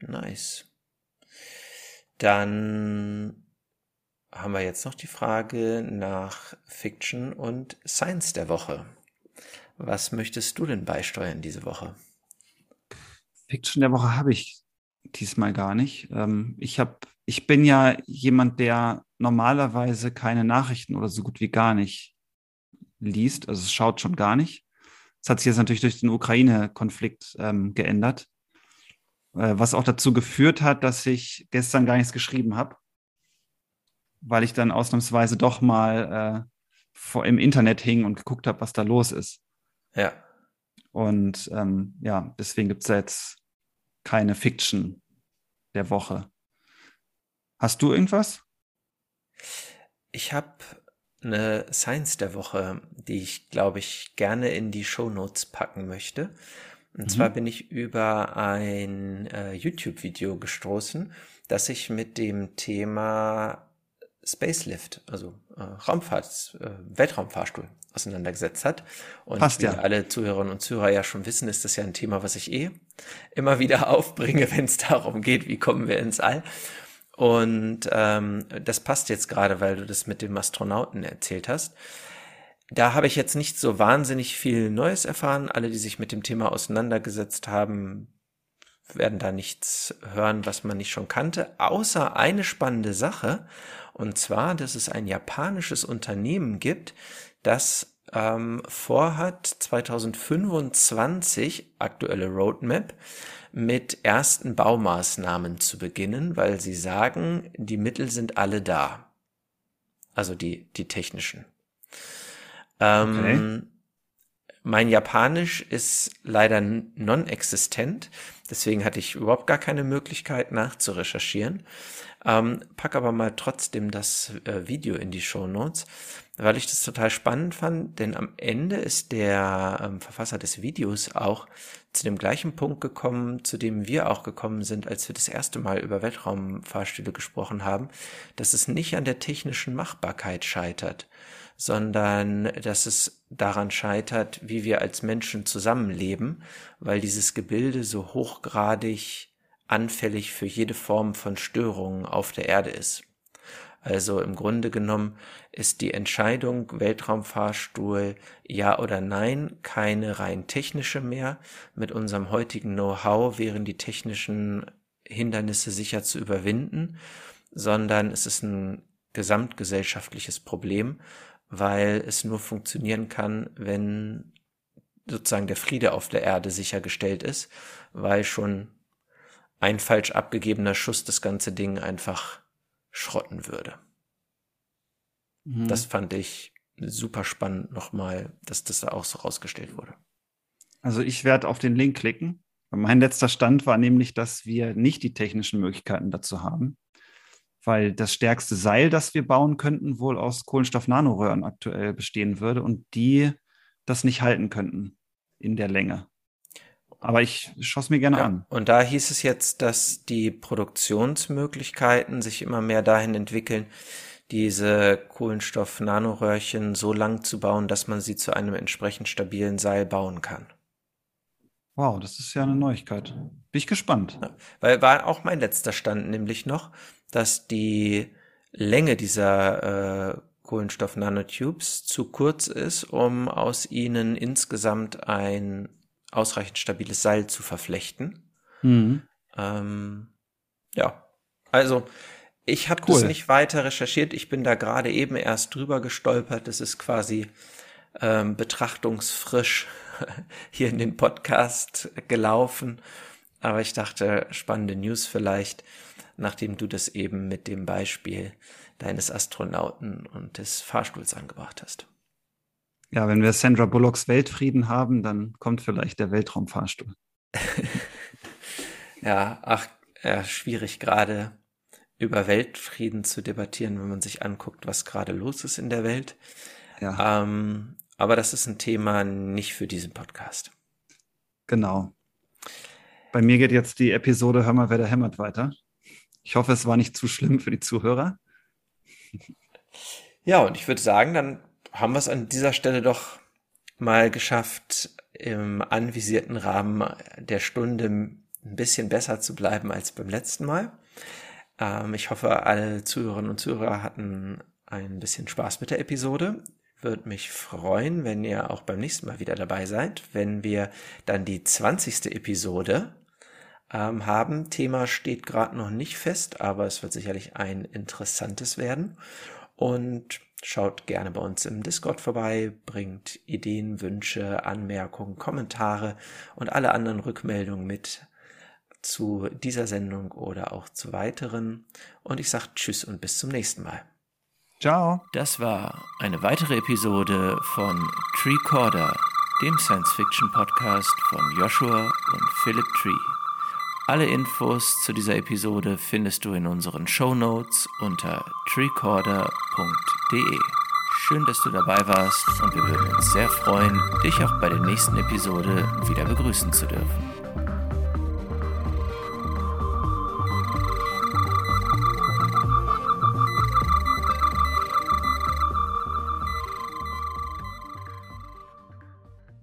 Nice. Dann haben wir jetzt noch die Frage nach Fiction und Science der Woche. Was möchtest du denn beisteuern diese Woche? Fiction der Woche habe ich diesmal gar nicht. Ähm, ich habe, ich bin ja jemand, der normalerweise keine Nachrichten oder so gut wie gar nicht liest. Also es schaut schon gar nicht. Das hat sich jetzt natürlich durch den Ukraine-Konflikt ähm, geändert, äh, was auch dazu geführt hat, dass ich gestern gar nichts geschrieben habe, weil ich dann ausnahmsweise doch mal äh, vor, im Internet hing und geguckt habe, was da los ist. Ja. Und ähm, ja, deswegen gibt es jetzt keine Fiction der Woche. Hast du irgendwas? Ich habe eine Science der Woche, die ich, glaube ich, gerne in die Show Notes packen möchte. Und mhm. zwar bin ich über ein äh, YouTube-Video gestoßen, das sich mit dem Thema Spacelift, also äh, Raumfahrt, äh, Weltraumfahrstuhl auseinandergesetzt hat. Und Passt, wie ja. alle Zuhörerinnen und Zuhörer ja schon wissen, ist das ja ein Thema, was ich eh immer wieder *laughs* aufbringe, wenn es darum geht, wie kommen wir ins All. Und ähm, das passt jetzt gerade, weil du das mit dem Astronauten erzählt hast. Da habe ich jetzt nicht so wahnsinnig viel Neues erfahren. Alle, die sich mit dem Thema auseinandergesetzt haben, werden da nichts hören, was man nicht schon kannte, außer eine spannende Sache, und zwar, dass es ein japanisches Unternehmen gibt, das ähm, vorhat, 2025, aktuelle Roadmap, mit ersten Baumaßnahmen zu beginnen, weil sie sagen, die Mittel sind alle da. Also die, die technischen. Ähm, okay. Mein Japanisch ist leider non-existent, deswegen hatte ich überhaupt gar keine Möglichkeit nachzurecherchieren. Ähm, pack aber mal trotzdem das äh, Video in die Show Notes weil ich das total spannend fand, denn am Ende ist der ähm, Verfasser des Videos auch zu dem gleichen Punkt gekommen, zu dem wir auch gekommen sind, als wir das erste Mal über Weltraumfahrstühle gesprochen haben, dass es nicht an der technischen Machbarkeit scheitert, sondern dass es daran scheitert, wie wir als Menschen zusammenleben, weil dieses Gebilde so hochgradig anfällig für jede Form von Störungen auf der Erde ist. Also im Grunde genommen ist die Entscheidung Weltraumfahrstuhl ja oder nein keine rein technische mehr. Mit unserem heutigen Know-how wären die technischen Hindernisse sicher zu überwinden, sondern es ist ein gesamtgesellschaftliches Problem, weil es nur funktionieren kann, wenn sozusagen der Friede auf der Erde sichergestellt ist, weil schon ein falsch abgegebener Schuss das ganze Ding einfach schrotten würde. Mhm. Das fand ich super spannend nochmal, dass das da auch so rausgestellt wurde. Also ich werde auf den Link klicken. Mein letzter Stand war nämlich, dass wir nicht die technischen Möglichkeiten dazu haben, weil das stärkste Seil, das wir bauen könnten, wohl aus Kohlenstoff-Nanoröhren aktuell bestehen würde und die das nicht halten könnten in der Länge. Aber ich schaue es mir gerne ja, an. Und da hieß es jetzt, dass die Produktionsmöglichkeiten sich immer mehr dahin entwickeln, diese Kohlenstoff-Nanoröhrchen so lang zu bauen, dass man sie zu einem entsprechend stabilen Seil bauen kann. Wow, das ist ja eine Neuigkeit. Bin ich gespannt. Ja, weil war auch mein letzter Stand nämlich noch, dass die Länge dieser äh, Kohlenstoff-Nanotubes zu kurz ist, um aus ihnen insgesamt ein ausreichend stabiles Seil zu verflechten. Mhm. Ähm, ja, also ich habe cool. das nicht weiter recherchiert. Ich bin da gerade eben erst drüber gestolpert. Das ist quasi ähm, betrachtungsfrisch *laughs* hier in den Podcast gelaufen. Aber ich dachte, spannende News vielleicht, nachdem du das eben mit dem Beispiel deines Astronauten und des Fahrstuhls angebracht hast. Ja, wenn wir Sandra Bullocks Weltfrieden haben, dann kommt vielleicht der Weltraumfahrstuhl. *laughs* ja, ach, ja, schwierig gerade über Weltfrieden zu debattieren, wenn man sich anguckt, was gerade los ist in der Welt. Ja. Ähm, aber das ist ein Thema nicht für diesen Podcast. Genau. Bei mir geht jetzt die Episode Hör mal, wer da hämmert weiter. Ich hoffe, es war nicht zu schlimm für die Zuhörer. *laughs* Ja, und ich würde sagen, dann haben wir es an dieser Stelle doch mal geschafft, im anvisierten Rahmen der Stunde ein bisschen besser zu bleiben als beim letzten Mal. Ähm, ich hoffe, alle Zuhörerinnen und Zuhörer hatten ein bisschen Spaß mit der Episode. Würde mich freuen, wenn ihr auch beim nächsten Mal wieder dabei seid, wenn wir dann die 20. Episode ähm, haben. Thema steht gerade noch nicht fest, aber es wird sicherlich ein interessantes werden. Und schaut gerne bei uns im Discord vorbei, bringt Ideen, Wünsche, Anmerkungen, Kommentare und alle anderen Rückmeldungen mit zu dieser Sendung oder auch zu weiteren. Und ich sage Tschüss und bis zum nächsten Mal. Ciao. Das war eine weitere Episode von Treecorder, dem Science-Fiction-Podcast von Joshua und Philip Tree. Alle Infos zu dieser Episode findest du in unseren Show Notes unter treecorder.de. Schön, dass du dabei warst und wir würden uns sehr freuen, dich auch bei der nächsten Episode wieder begrüßen zu dürfen.